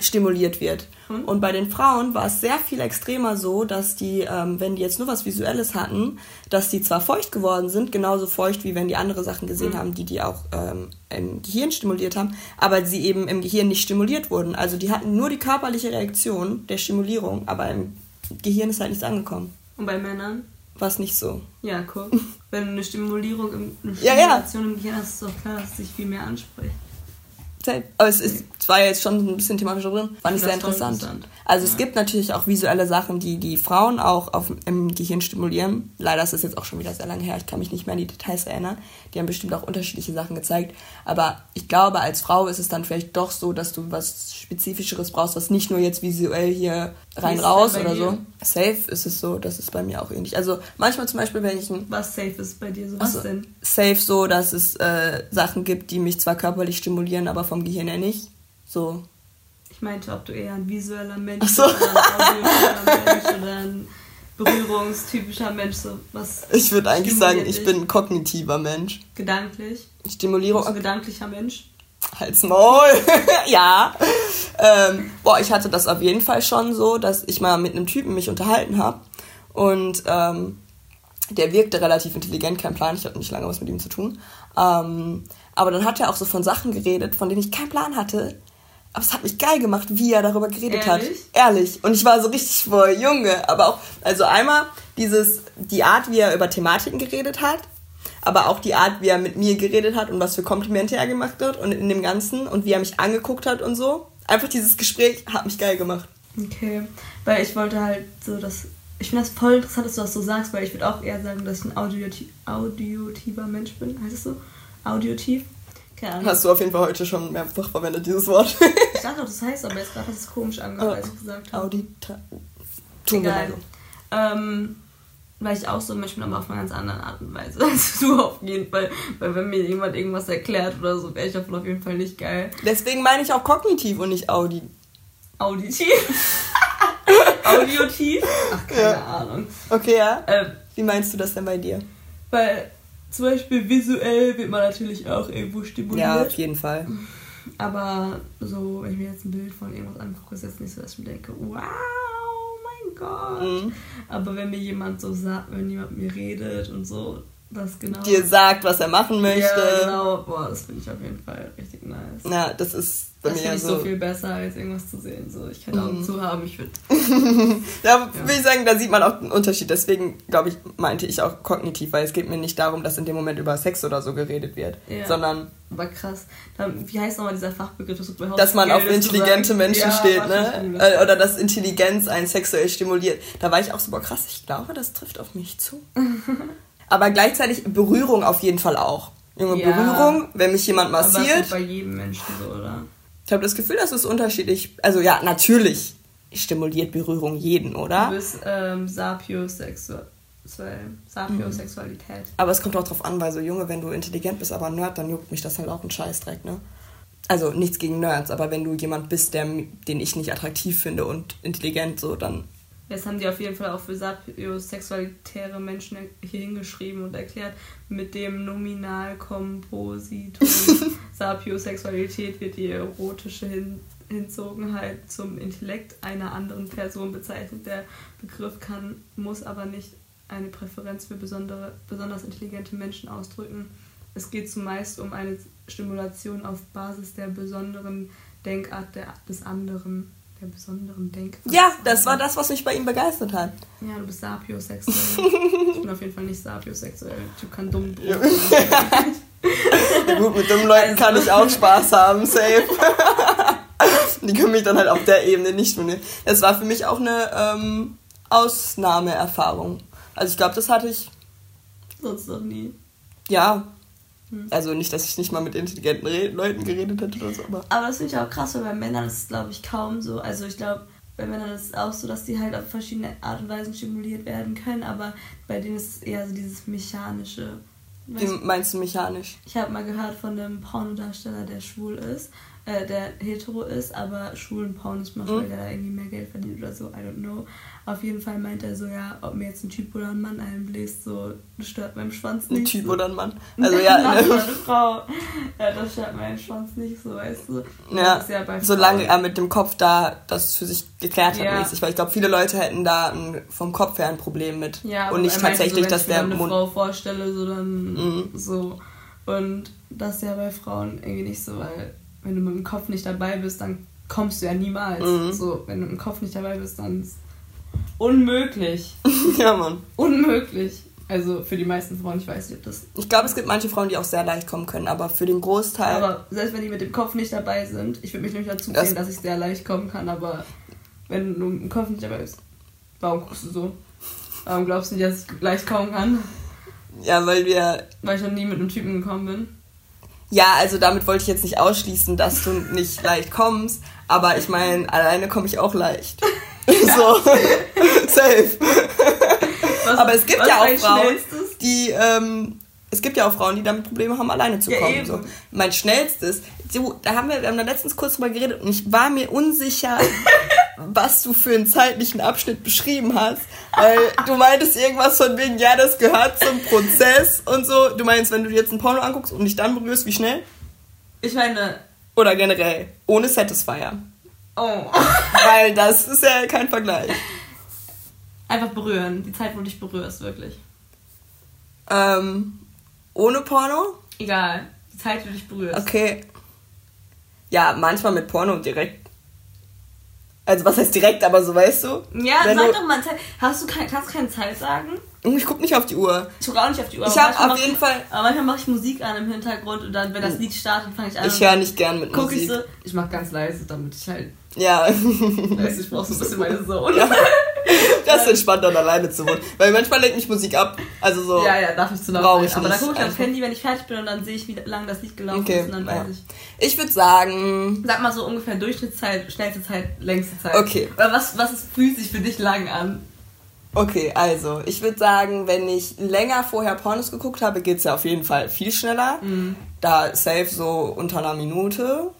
stimuliert wird. Hm? Und bei den Frauen war es sehr viel extremer so, dass die, ähm, wenn die jetzt nur was Visuelles hatten, dass die zwar feucht geworden sind, genauso feucht wie wenn die andere Sachen gesehen hm. haben, die die auch ähm, im Gehirn stimuliert haben, aber sie eben im Gehirn nicht stimuliert wurden. Also die hatten nur die körperliche Reaktion der Stimulierung, aber im Gehirn ist halt nichts angekommen. Und bei Männern? War es nicht so. Ja, guck. [laughs] wenn du eine Stimulierung, im, eine Stimulation ja, ja. im Gehirn hast, ist doch klar, dass es sich viel mehr anspricht. Aber es ist zwar jetzt schon ein bisschen thematisch drin, fand ich sehr interessant. interessant. Also ja. es gibt natürlich auch visuelle Sachen, die die Frauen auch auf, im Gehirn stimulieren. Leider ist das jetzt auch schon wieder sehr lange her, ich kann mich nicht mehr an die Details erinnern. Die haben bestimmt auch unterschiedliche Sachen gezeigt. Aber ich glaube, als Frau ist es dann vielleicht doch so, dass du was Spezifischeres brauchst, was nicht nur jetzt visuell hier rein raus oder so. Safe ist es so, das ist bei mir auch ähnlich. Also manchmal zum Beispiel, wenn ich ein... Was safe ist bei dir so? Was also, denn? Safe so, dass es äh, Sachen gibt, die mich zwar körperlich stimulieren, aber vom Gehirn her nicht. So. Ich meinte, ob du eher ein visueller Mensch so. bist oder ein audiovisueller Mensch oder ein berührungstypischer Mensch. So was ich würde eigentlich sagen, ich bin ein kognitiver Mensch. Gedanklich? Stimulierung. Ein gedanklicher Mensch? Halt's Maul. [laughs] ja. Ähm, boah, ich hatte das auf jeden Fall schon so, dass ich mal mit einem Typen mich unterhalten habe. Und ähm, der wirkte relativ intelligent, kein Plan, ich hatte nicht lange was mit ihm zu tun. Ähm, aber dann hat er auch so von Sachen geredet, von denen ich keinen Plan hatte. Aber es hat mich geil gemacht, wie er darüber geredet Ehrlich? hat. Ehrlich. Und ich war so richtig voll Junge. Aber auch, also einmal dieses, die Art, wie er über Thematiken geredet hat, aber auch die Art, wie er mit mir geredet hat und was für Komplimente er gemacht hat und in dem Ganzen und wie er mich angeguckt hat und so. Einfach dieses Gespräch hat mich geil gemacht. Okay. Weil ich wollte halt so, dass. Ich finde das voll interessant, dass du das so sagst, weil ich würde auch eher sagen, dass ich ein audioti audiotiver Mensch bin. Heißt es so? Audiotiv? Keine Ahnung. Hast du auf jeden Fall heute schon mehrfach verwendet, dieses Wort. ich dachte auch, das heißt, aber jetzt gerade hat es komisch angehört, als ich gesagt habe. Audita. Egal. Ähm, weil ich auch so bin, aber auf eine ganz andere Art und Weise [laughs] als du auf jeden Fall. Weil wenn mir jemand irgendwas erklärt oder so, wäre ich auf jeden Fall nicht geil. Deswegen meine ich auch kognitiv und nicht audi. Auditiv? [laughs] Audiotiv? Ach, keine ja. Ahnung. Okay, ja. Ähm, Wie meinst du das denn bei dir? Weil zum Beispiel visuell wird man natürlich auch irgendwo stimuliert. Ja, auf jeden Fall. Aber so, wenn ich mir jetzt ein Bild von irgendwas angucke, ist jetzt nicht so, dass ich mir denke, wow, mein Gott. Mhm. Aber wenn mir jemand so sagt, wenn jemand mit mir redet und so, das genau. Dir sagt, was er machen möchte. Ja, genau. Boah, das finde ich auf jeden Fall richtig nice. Ja, das ist bei das mir ich so. so viel besser, als irgendwas zu sehen. So, ich kann Augen mhm. zu haben, ich würde. [laughs] ja, ja. will ich sagen, da sieht man auch einen Unterschied. Deswegen, glaube ich, meinte ich auch kognitiv, weil es geht mir nicht darum, dass in dem Moment über Sex oder so geredet wird, ja. sondern. Aber krass. Wie heißt nochmal dieser Fachbegriff? Das dass man auf intelligente Menschen ja, steht, ne? Äh, oder dass Intelligenz einen sexuell stimuliert. Da war ich auch boah, krass, ich glaube, das trifft auf mich zu. [laughs] Aber gleichzeitig Berührung auf jeden Fall auch. Junge, Berührung, wenn mich jemand massiert. Aber das ist bei jedem Menschen so, oder? Ich habe das Gefühl, dass es unterschiedlich. Also ja, natürlich stimuliert Berührung jeden, oder? Du bist ähm, sapiosexuell. Sapiosexualität. Mhm. Aber es kommt auch drauf an, weil so Junge, wenn du intelligent bist, aber Nerd, dann juckt mich das halt auch ein Scheißdreck, ne? Also nichts gegen Nerds, aber wenn du jemand bist, der, den ich nicht attraktiv finde und intelligent, so, dann das haben die auf jeden Fall auch für sapiosexualitäre Menschen hier hingeschrieben und erklärt. Mit dem Nominalkompositum [laughs] Sapiosexualität wird die erotische Hin Hinzogenheit zum Intellekt einer anderen Person bezeichnet. Der Begriff kann, muss aber nicht eine Präferenz für besondere, besonders intelligente Menschen ausdrücken. Es geht zumeist um eine Stimulation auf Basis der besonderen Denkart der, des anderen der besonderen Denkart. Ja, das war das, was mich bei ihm begeistert hat. Ja, du bist sapiosexuell. [laughs] ich bin auf jeden Fall nicht sapiosexuell. Ich kann dumm ja. [laughs] gut, mit dummen Leuten kann ich auch Spaß haben, safe. [laughs] Die können mich dann halt auf der Ebene nicht tun. Es war für mich auch eine ähm, Ausnahmeerfahrung. Also ich glaube, das hatte ich sonst noch nie. Ja, Hm. Also nicht, dass ich nicht mal mit intelligenten Re Leuten geredet hätte oder so, aber. Aber das finde ich auch krass, weil bei Männern ist es, glaube ich, kaum so. Also ich glaube, bei Männern ist es auch so, dass die halt auf verschiedene Art und Weisen stimuliert werden können, aber bei denen ist es eher so dieses mechanische. Wie meinst du mechanisch? Ich habe mal gehört von einem Pornodarsteller, der schwul ist äh, der hetero ist, aber schwulen Pornos macht, mhm. weil der da irgendwie mehr Geld verdient oder so, I don't know. Auf jeden Fall meint er so, ja, ob mir jetzt ein Typ oder ein Mann einbläst, so, stört meinem Schwanz nicht. Ein Typ so. oder ein Mann? [laughs] Also ja, [laughs] Mann ne? oder eine Frau. Ja, das stört meinen Schwanz nicht, so, weißt du. Ja, ja solange er mit dem Kopf da das für sich geklärt hat, ja. mäßig. Weil ich glaube, viele Leute hätten da ein, vom Kopf her ein Problem mit. Ja, und nicht tatsächlich, so, dass der Mund... Wenn ich mir eine Frau vorstelle, so dann mhm. so. Und das ist ja bei Frauen irgendwie nicht so, weil wenn du mit dem Kopf nicht dabei bist, dann kommst du ja niemals. Mhm. So, wenn du mit dem Kopf nicht dabei bist, dann ist unmöglich. [laughs] ja, Mann. Unmöglich. Also für die meisten Frauen, ich weiß nicht, ob das. Ich glaube, es gibt manche Frauen, die auch sehr leicht kommen können, aber für den Großteil. Aber selbst wenn die mit dem Kopf nicht dabei sind, ich würde mich nämlich dazu zählen, dass ich sehr leicht kommen kann, aber wenn du mit dem Kopf nicht dabei bist, warum guckst du so? Warum glaubst du nicht, dass ich leicht kommen kann? Ja, weil wir. Weil ich noch nie mit einem Typen gekommen bin. Ja, also damit wollte ich jetzt nicht ausschließen, dass du nicht leicht kommst, aber ich meine, alleine komme ich auch leicht. so, [laughs] safe. Was, aber es gibt ja auch Frauen, die, ähm, es gibt ja auch Frauen, die damit Probleme haben, alleine zu kommen. Ja, so. Mein schnellstes, so, da haben wir, wir haben da letztens kurz drüber geredet und ich war mir unsicher, [laughs] was du für einen zeitlichen Abschnitt beschrieben hast. Weil [laughs] du meintest irgendwas von wegen, ja, das gehört zum Prozess und so. Du meinst, wenn du jetzt ein Porno anguckst und dich dann berührst, wie schnell? Ich meine. Oder generell, ohne Satisfier. Oh. [laughs] Weil das ist ja kein Vergleich. Einfach berühren, die Zeit, wo du dich berührst, wirklich. Ähm, ohne Porno? Egal, die Zeit, wo du dich berührst. Okay. Ja, manchmal mit Porno direkt also was heißt direkt, aber so weißt du? Ja, sag du, doch mal Zeit. Hast du kein, kannst du keine Zeit sagen? Ich guck nicht auf die Uhr. Ich guck auch nicht auf die Uhr. Ich habe auf jeden Fall. Aber manchmal mache ich Musik an im Hintergrund und dann, wenn das hm. Lied startet, fange ich an. Ich höre nicht gern mit guck Musik. Ich, so, ich mach ganz leise, damit ich halt. Ja. [laughs] Weißt du, ich brauch so ein bisschen meine Sohn. Ja. [laughs] Das ist entspannt, dann alleine zu wohnen. [laughs] Weil manchmal lenkt mich Musik ab. Also so. Ja, ja, darf ich zu laut. Aber dann gucke ich aufs Handy, wenn ich fertig bin und dann sehe ich, wie lange das Lied gelaufen okay, ist und dann ja. weiß ich. Ich würde sagen. Sag mal so ungefähr Durchschnittszeit, schnellste Zeit, längste Zeit. Okay. Was, was fühlt sich für dich lang an? Okay, also ich würde sagen, wenn ich länger vorher Pornos geguckt habe, geht es ja auf jeden Fall viel schneller. Mhm. Da safe so unter einer Minute.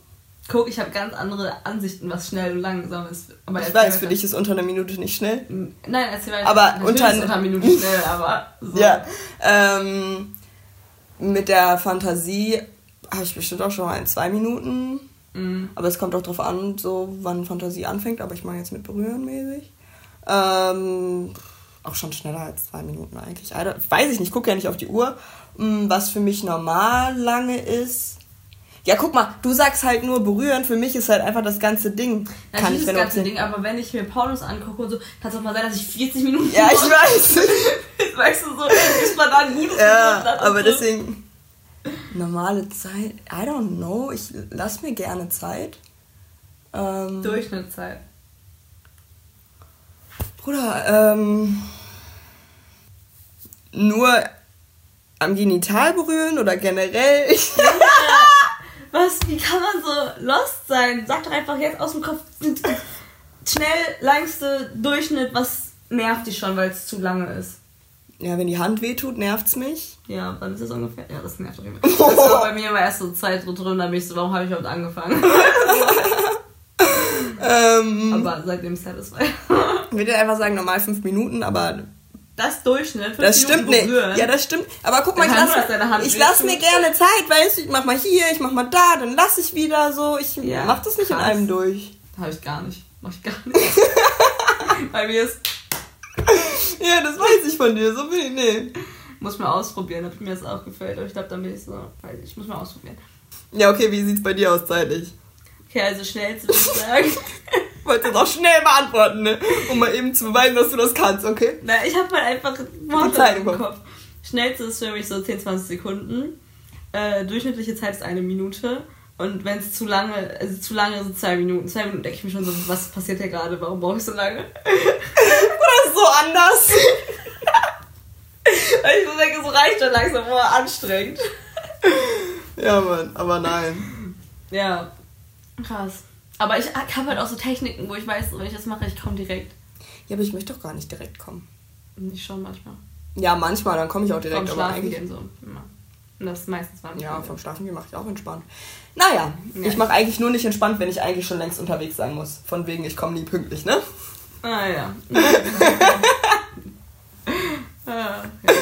Guck, ich habe ganz andere Ansichten, was schnell und langsam ist. Aber ich weiß, für dich ist unter einer Minute nicht schnell. Nein, erzähl weiter. Aber unter, unter einer Minute [laughs] schnell, aber so. Ja. Ähm, mit der Fantasie habe ich bestimmt auch schon mal in zwei Minuten. Mhm. Aber es kommt auch drauf an, so wann Fantasie anfängt. Aber ich mache jetzt mit Berühren mäßig. Ähm, auch schon schneller als zwei Minuten eigentlich. Weiß ich nicht, gucke ja nicht auf die Uhr. Mm, was für mich normal lange ist, ja, guck mal, du sagst halt nur berühren, für mich ist halt einfach das ganze Ding. Natürlich kann ich das ganze Ding, aber wenn ich mir Pornos angucke und so, kann es auch mal sein, dass ich 40 Minuten. Ja, ich weiß. [laughs] weißt du so, ist man da ein gutes Ja, aber so. deswegen. Normale Zeit, I don't know, ich lass mir gerne Zeit. Ähm, Durchschnittszeit. Bruder, ähm. Nur am Genital berühren oder generell? [laughs] Was? Wie kann man so lost sein? Sag doch einfach jetzt aus dem Kopf. Schnell, langste Durchschnitt, was nervt dich schon, weil es zu lange ist? Ja, wenn die Hand wehtut, nervt's mich. Ja, wann ist das ungefähr? Ja, das nervt doch [laughs] immer. Das war bei mir immer erst so Zeit drin, da bin ich so, warum habe ich überhaupt angefangen? [laughs] ähm, aber seitdem Satisfy. ich würde einfach sagen, normal fünf Minuten, aber das Durchschnitt. Das stimmt nicht. Ja, das stimmt. Aber guck mal, ich lasse ich lass mir gerne Zeit, weißt du, ich mach mal hier, ich mach mal da, dann lass ich wieder so. Ich ja, mach das nicht krass. in einem durch. Habe ich gar nicht. Mach ich gar nicht. [laughs] Bei mir ist. Ja, das weiß ich von dir. So bin ich. Nee. Muss mal ausprobieren, ob mir das auch gefällt. Aber ich glaube, dann bin ich so. Ich muss mal ausprobieren. Ja, okay, wie sieht's bei dir aus zeitlich? Okay, also schnell zu sagen. wollte das auch schnell beantworten, ne? um mal eben zu beweisen, dass du das kannst, okay? Na, ich habe halt einfach Worte im Kopf. Kopf. Schnellste ist für mich so 10, 20 Sekunden. Äh, durchschnittliche Zeit ist eine Minute. Und wenn es zu lange, also zu lange sind zwei Minuten. Zwei Minuten denke ich mir schon so, was passiert hier gerade? Warum brauche ich so lange? Oder ist so anders? [laughs] Weil ich so denke, so reicht schon langsam, boah, anstrengend. Ja, Mann, aber nein. Ja, krass. Aber ich habe halt auch so Techniken, wo ich weiß, wenn ich das mache, ich komme direkt. Ja, aber ich möchte doch gar nicht direkt kommen. Nicht schon manchmal. Ja, manchmal, dann komme ich auch direkt. Vom aber Schlafen gehen so. Und das ist meistens wann. ja, vom Schlafen gehen mache ich auch entspannt. Naja, Ja. ich mache eigentlich nur nicht entspannt, wenn ich eigentlich schon längst unterwegs sein muss. Von wegen, ich komme nie pünktlich, ne? Ah ja. [laughs] ah, ja.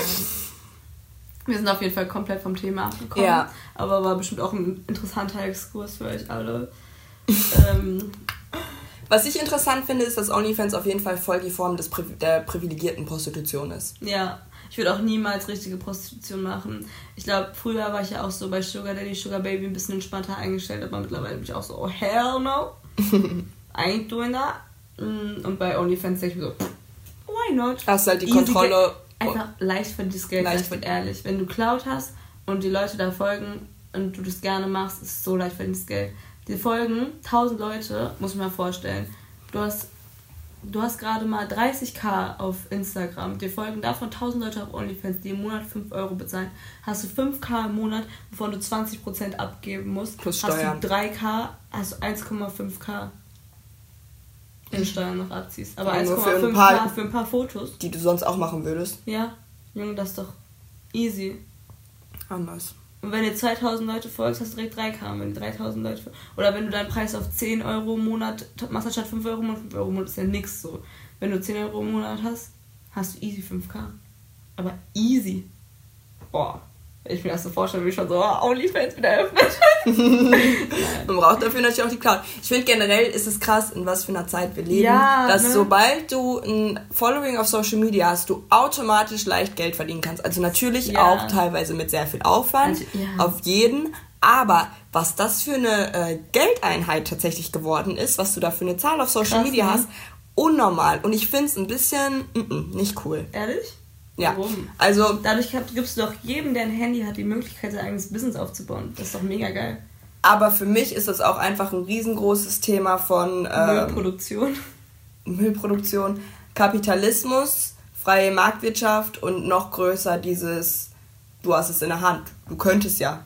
Wir sind auf jeden Fall komplett vom Thema abgekommen. Ja. Aber war bestimmt auch ein interessanter Exkurs für euch alle. Ähm, Was ich interessant finde, ist, dass OnlyFans auf jeden Fall voll die Form des Pri der privilegierten Prostitution ist. ja, ich würde auch niemals richtige Prostitution machen. Ich glaube, früher war ich ja auch so bei Sugar Daddy, Sugar Baby ein bisschen entspannter eingestellt, aber mittlerweile bin ich auch so, oh hell no. [laughs] I ain't doing that. Mm, Und bei OnlyFans denke ich mir so, why not? Hast halt die Easy Kontrolle. Einfach leicht verdientes Geld, Leicht leicht und ehrlich. Wenn du Cloud hast und die Leute da folgen und du das gerne machst, ist es so leicht verdientes Geld. Die folgen 1000 Leute, muss man mal vorstellen. Du hast, du hast gerade mal 30k auf Instagram. Dir folgen davon 1000 Leute auf OnlyFans, die im Monat 5 Euro bezahlen. Hast du 5k im Monat, wovon du 20% abgeben musst. Plus hast Steuern. du 3k, hast du 1,5k. In Steuern noch abziehst. Aber Ja, nur für ein 1,5k paar- für ein paar Fotos. Die du sonst auch machen würdest. Ja, Junge, das ist doch easy. Anders. Und wenn dir 2000 Leute folgst, hast du direkt 3K. Und Wenn dir 3000 Leute folgen. Oder wenn du deinen Preis auf 10 Euro im Monat machst, anstatt 5 Euro im Monat, 5 Euro im Monat ist ja nix so. Wenn du 10 Euro im Monat hast, hast du easy 5K. Aber easy. Boah. Wenn ich mir das so vorstelle, wie ich schon so, oh, OnlyFans wieder eröffnet. [laughs] Man braucht dafür natürlich auch die Cloud. Ich finde generell ist es krass, in was für einer Zeit wir leben, Ja, dass ne? sobald du ein Following auf Social Media hast, du automatisch leicht Geld verdienen kannst. Also natürlich Ja. auch teilweise mit sehr viel Aufwand, Also, ja. auf jeden. Aber was das für eine äh, Geldeinheit tatsächlich geworden ist, was du da für eine Zahl auf Social Krass, Media ne? hast, unnormal. Und ich finde es ein bisschen mm -mm, nicht cool. Ehrlich? Ja, Warum? also Dadurch gibst du doch jedem, der ein Handy hat, die Möglichkeit, sein eigenes Business aufzubauen. Das ist doch mega geil. aber für mich ist das auch einfach ein riesengroßes Thema von ähm, Müllproduktion. Müllproduktion, Kapitalismus, freie Marktwirtschaft und noch größer dieses, du hast es in der Hand, du könntest ja.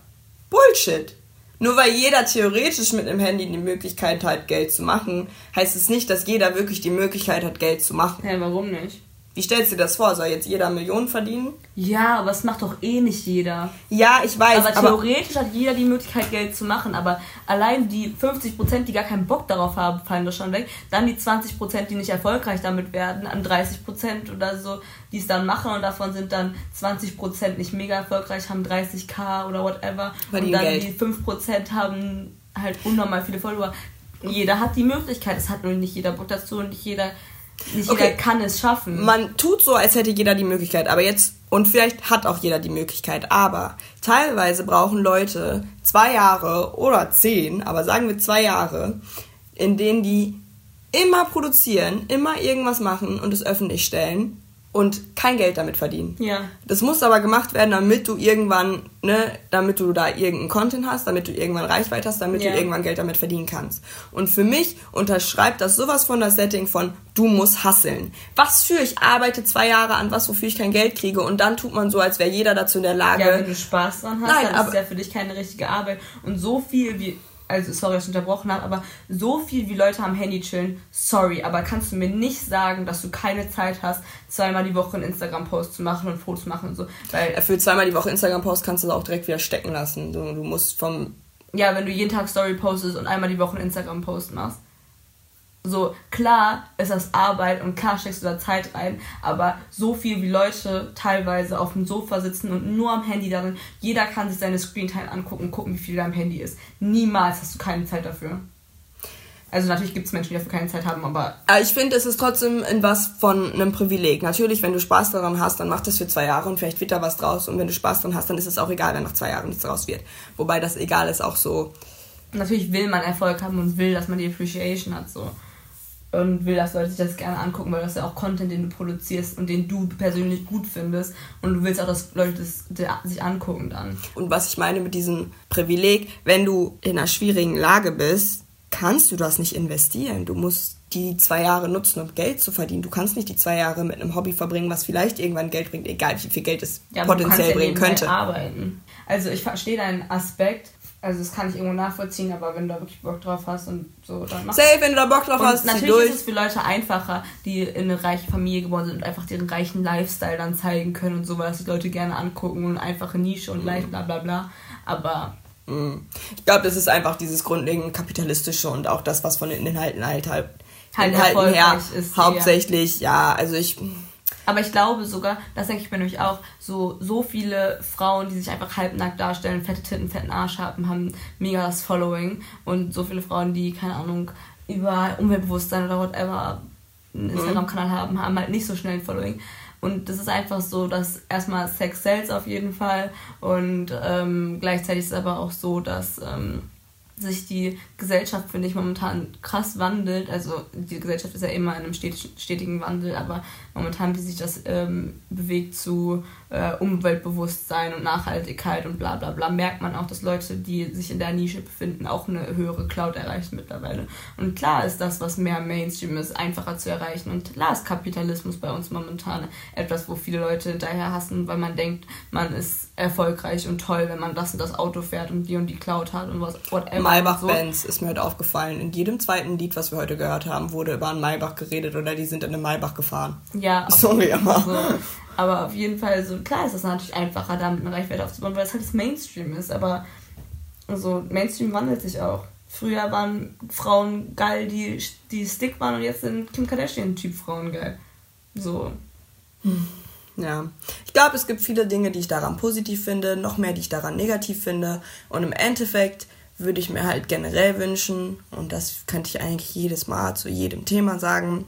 Bullshit. Nur weil jeder theoretisch mit einem Handy die Möglichkeit hat, Geld zu machen, heißt es nicht, dass jeder wirklich die Möglichkeit hat, Geld zu machen. Hä, warum nicht? Wie stellst du dir das vor? Soll jetzt jeder Millionen verdienen? Ja, aber das macht doch eh nicht jeder. Ja, ich weiß, aber aber, theoretisch hat jeder die Möglichkeit, Geld zu machen. Aber allein die 50%, die gar keinen Bock darauf haben, fallen doch schon weg. Dann die 20%, die nicht erfolgreich damit werden, an 30% oder so, die es dann machen. Und davon sind dann 20% nicht mega erfolgreich, haben 30k oder whatever. Verdienen und dann Geld. die 5% haben halt unnormal viele Follower. Jeder hat die Möglichkeit. Es hat nur nicht jeder Bock dazu und nicht jeder, nicht Okay. jeder kann es schaffen. man tut so, als hätte jeder die Möglichkeit, aber jetzt, und vielleicht hat auch jeder die Möglichkeit, aber teilweise brauchen Leute zwei Jahre oder zehn, aber sagen wir zwei Jahre, in denen die immer produzieren, immer irgendwas machen und es öffentlich stellen und kein Geld damit verdienen. ja. Das muss aber gemacht werden, damit du irgendwann, ne, damit du da irgendeinen Content hast, damit du irgendwann Reichweite hast, damit Ja. du irgendwann Geld damit verdienen kannst. Und für mich unterschreibt das sowas von das Setting von du musst hasseln. Was für ich arbeite zwei Jahre an was, wofür ich kein Geld kriege und dann tut man so, als wäre jeder dazu in der Lage. Ja, wenn du Spaß dran hast, Nein, dann ist ja für dich keine richtige Arbeit. Und so viel wie, also sorry, dass ich unterbrochen habe, aber so viel wie Leute am Handy chillen, sorry, aber kannst du mir nicht sagen, dass du keine Zeit hast, zweimal die Woche einen Instagram-Post zu machen und Fotos machen und so. Weil, für zweimal die Woche Instagram-Post kannst du es auch direkt wieder stecken lassen. Du, du musst vom ja, wenn du jeden Tag Story postest und einmal die Woche einen Instagram-Post machst. So, klar ist das Arbeit und klar steckst du da Zeit rein, aber so viel wie Leute teilweise auf dem Sofa sitzen und nur am Handy darin, jeder kann sich seine Screentime angucken und gucken, wie viel da am Handy ist. Niemals hast du keine Zeit dafür. Also natürlich gibt es Menschen, die dafür keine Zeit haben, aber Aber ich finde, es ist trotzdem in was von einem Privileg. Natürlich, wenn du Spaß daran hast, dann mach das für zwei Jahre und vielleicht wird da was draus. Und wenn du Spaß daran hast, dann ist es auch egal, wenn nach zwei Jahren nichts draus wird. Wobei das egal ist auch so. natürlich will man Erfolg haben und will, dass man die Appreciation hat, so. Und will, dass Leute sich das gerne angucken, weil das ist ja auch Content, den du produzierst und den du persönlich gut findest. Und du willst auch, dass Leute das sich angucken dann. Und was ich meine mit diesem Privileg, wenn du in einer schwierigen Lage bist, kannst du das nicht investieren. Du musst die zwei Jahre nutzen, um Geld zu verdienen. Du kannst nicht die zwei Jahre mit einem Hobby verbringen, was vielleicht irgendwann Geld bringt, egal wie viel Geld es Ja, aber du kannst potenziell ja bringen nebenbei könnte. arbeiten. Also ich verstehe deinen Aspekt. Also das kann ich irgendwo nachvollziehen, aber wenn du da wirklich Bock drauf hast und so, dann mach Safe, wenn du da Bock drauf und hast, natürlich durch. ist es für Leute einfacher, die in eine reiche Familie geboren sind und einfach den reichen Lifestyle dann zeigen können und so, weil das die Leute gerne angucken und einfache Nische und leicht bla bla bla. Aber Mhm. Ich glaube, das ist einfach dieses grundlegend kapitalistische und auch das, was von den Inhalten halt halt, Halt Inhalten her ist, ja. hauptsächlich, ja, also ich Aber ich glaube sogar, das denke ich mir nämlich auch, so, so viele Frauen, die sich einfach halbnackt darstellen, fette Titten, fetten Arsch haben, haben mega das Following. Und so viele Frauen, die, keine Ahnung, über Umweltbewusstsein oder whatever einen Instagram-Kanal haben, haben halt nicht so schnell ein Following. Und das ist einfach so, dass erstmal Sex sells auf jeden Fall und ähm, gleichzeitig ist es aber auch so, dass ähm, sich die Gesellschaft, finde ich, momentan krass wandelt. Also die Gesellschaft ist ja immer in einem stetigen, stetigen Wandel, aber momentan, wie sich das ähm, bewegt zu äh, Umweltbewusstsein und Nachhaltigkeit und bla bla bla, merkt man auch, dass Leute, die sich in der Nische befinden, auch eine höhere Cloud erreichen mittlerweile. Und klar ist das, was mehr Mainstream ist, einfacher zu erreichen. Und klar ist Kapitalismus bei uns momentan etwas, wo viele Leute hinterher hassen, weil man denkt, man ist erfolgreich und toll, wenn man das und das Auto fährt und die und die Cloud hat und was whatever. und so. Maybach-Benz ist mir heute aufgefallen. In jedem zweiten Lied, was wir heute gehört haben, wurde über einen Maybach geredet oder die sind in einem Maybach gefahren. Ja, Sorry, aber- So. Aber auf jeden Fall, so klar ist es natürlich einfacher, damit eine Reichweite aufzubauen, weil es halt das Mainstream ist. Aber also Mainstream wandelt sich auch. Früher waren Frauen geil, die, die Stick waren und jetzt sind Kim Kardashian-Typ Frauen geil. So. Ja, ich glaube, es gibt viele Dinge, die ich daran positiv finde, noch mehr, die ich daran negativ finde. Und im Endeffekt würde ich mir halt generell wünschen, und das könnte ich eigentlich jedes Mal zu jedem Thema sagen,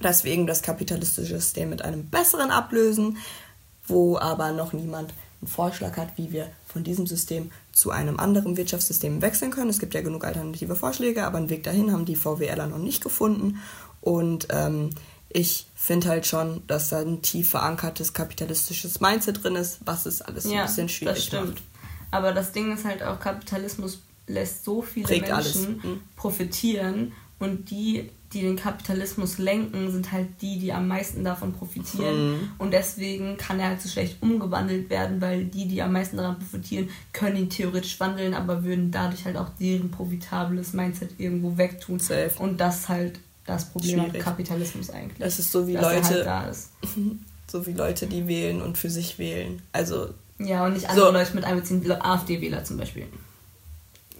dass wir eben das kapitalistische System mit einem besseren ablösen, wo aber noch niemand einen Vorschlag hat, wie wir von diesem System zu einem anderen Wirtschaftssystem wechseln können. Es gibt ja genug alternative Vorschläge, aber einen Weg dahin haben die VWLer noch nicht gefunden. Und ähm, ich finde halt schon, dass da ein tief verankertes kapitalistisches Mindset drin ist, was es alles so ein bisschen schwierig das stimmt. macht. Aber das Ding ist halt auch, Kapitalismus lässt so viele Prägt. Menschen Mhm. profitieren und die, die den Kapitalismus lenken, sind halt die, die am meisten davon profitieren. Mhm. Und deswegen kann er halt so schlecht umgewandelt werden, weil die, die am meisten daran profitieren, können ihn theoretisch wandeln, aber würden dadurch halt auch deren profitables Mindset irgendwo wegtun. Safe. Und das ist halt das Problem Schwierig. Kapitalismus eigentlich. Das ist so wie er Leute, halt da ist. [laughs] so wie Leute, die wählen und für sich wählen. Also Ja, und nicht andere So. Leute mit einbeziehen, AfD-Wähler zum Beispiel.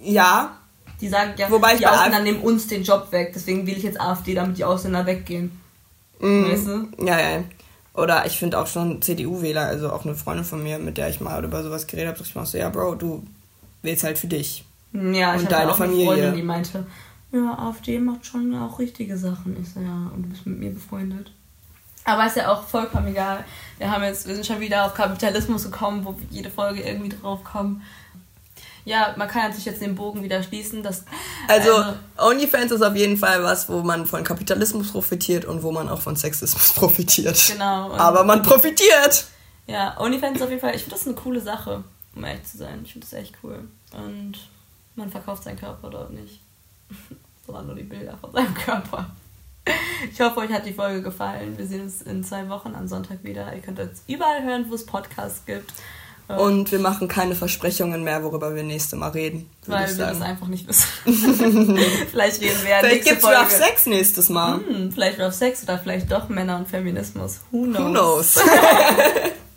ja, Die sagen ja, Wobei die Ausländer nehmen uns den Job weg, deswegen wähle ich jetzt AfD, damit die Ausländer weggehen. mm, Weißt du? ja, ja. Oder ich finde auch schon CDU-Wähler, also auch eine Freundin von mir, mit der ich mal über sowas geredet habe, ich mir auch so, ja, Bro, du wählst halt für dich. Ja, ich Und hatte deine auch Familie. eine Freundin, die meinte, ja, AfD macht schon auch richtige Sachen. Ich so, ja, und du bist mit mir befreundet. Aber ist ja auch vollkommen egal. Wir haben jetzt, wir sind schon wieder auf Kapitalismus gekommen, wo jede Folge irgendwie drauf kommt. Ja, man kann natürlich jetzt den Bogen wieder schließen. Dass, Also, OnlyFans ist auf jeden Fall was, wo man von Kapitalismus profitiert und wo man auch von Sexismus [laughs] profitiert. Genau. Aber man profitiert. Ja, OnlyFans auf jeden Fall, ich finde das eine coole Sache, um ehrlich zu sein. Ich finde das echt cool. Und man verkauft seinen Körper dort nicht, [laughs] sondern nur die Bilder von seinem Körper. Ich hoffe, euch hat die Folge gefallen. Wir sehen uns in zwei Wochen am Sonntag wieder. Ihr könnt uns überall hören, wo es Podcasts gibt. Und wir machen keine Versprechungen mehr, worüber wir nächste Mal reden. weil wir das sagen. einfach nicht wissen. [laughs] vielleicht reden wir ja Vielleicht nächste gibt's Folge. Rough Sex nächstes Mal. Hm, vielleicht Rough Sex oder vielleicht doch Männer und Feminismus. Who knows? Who knows? [laughs] [laughs]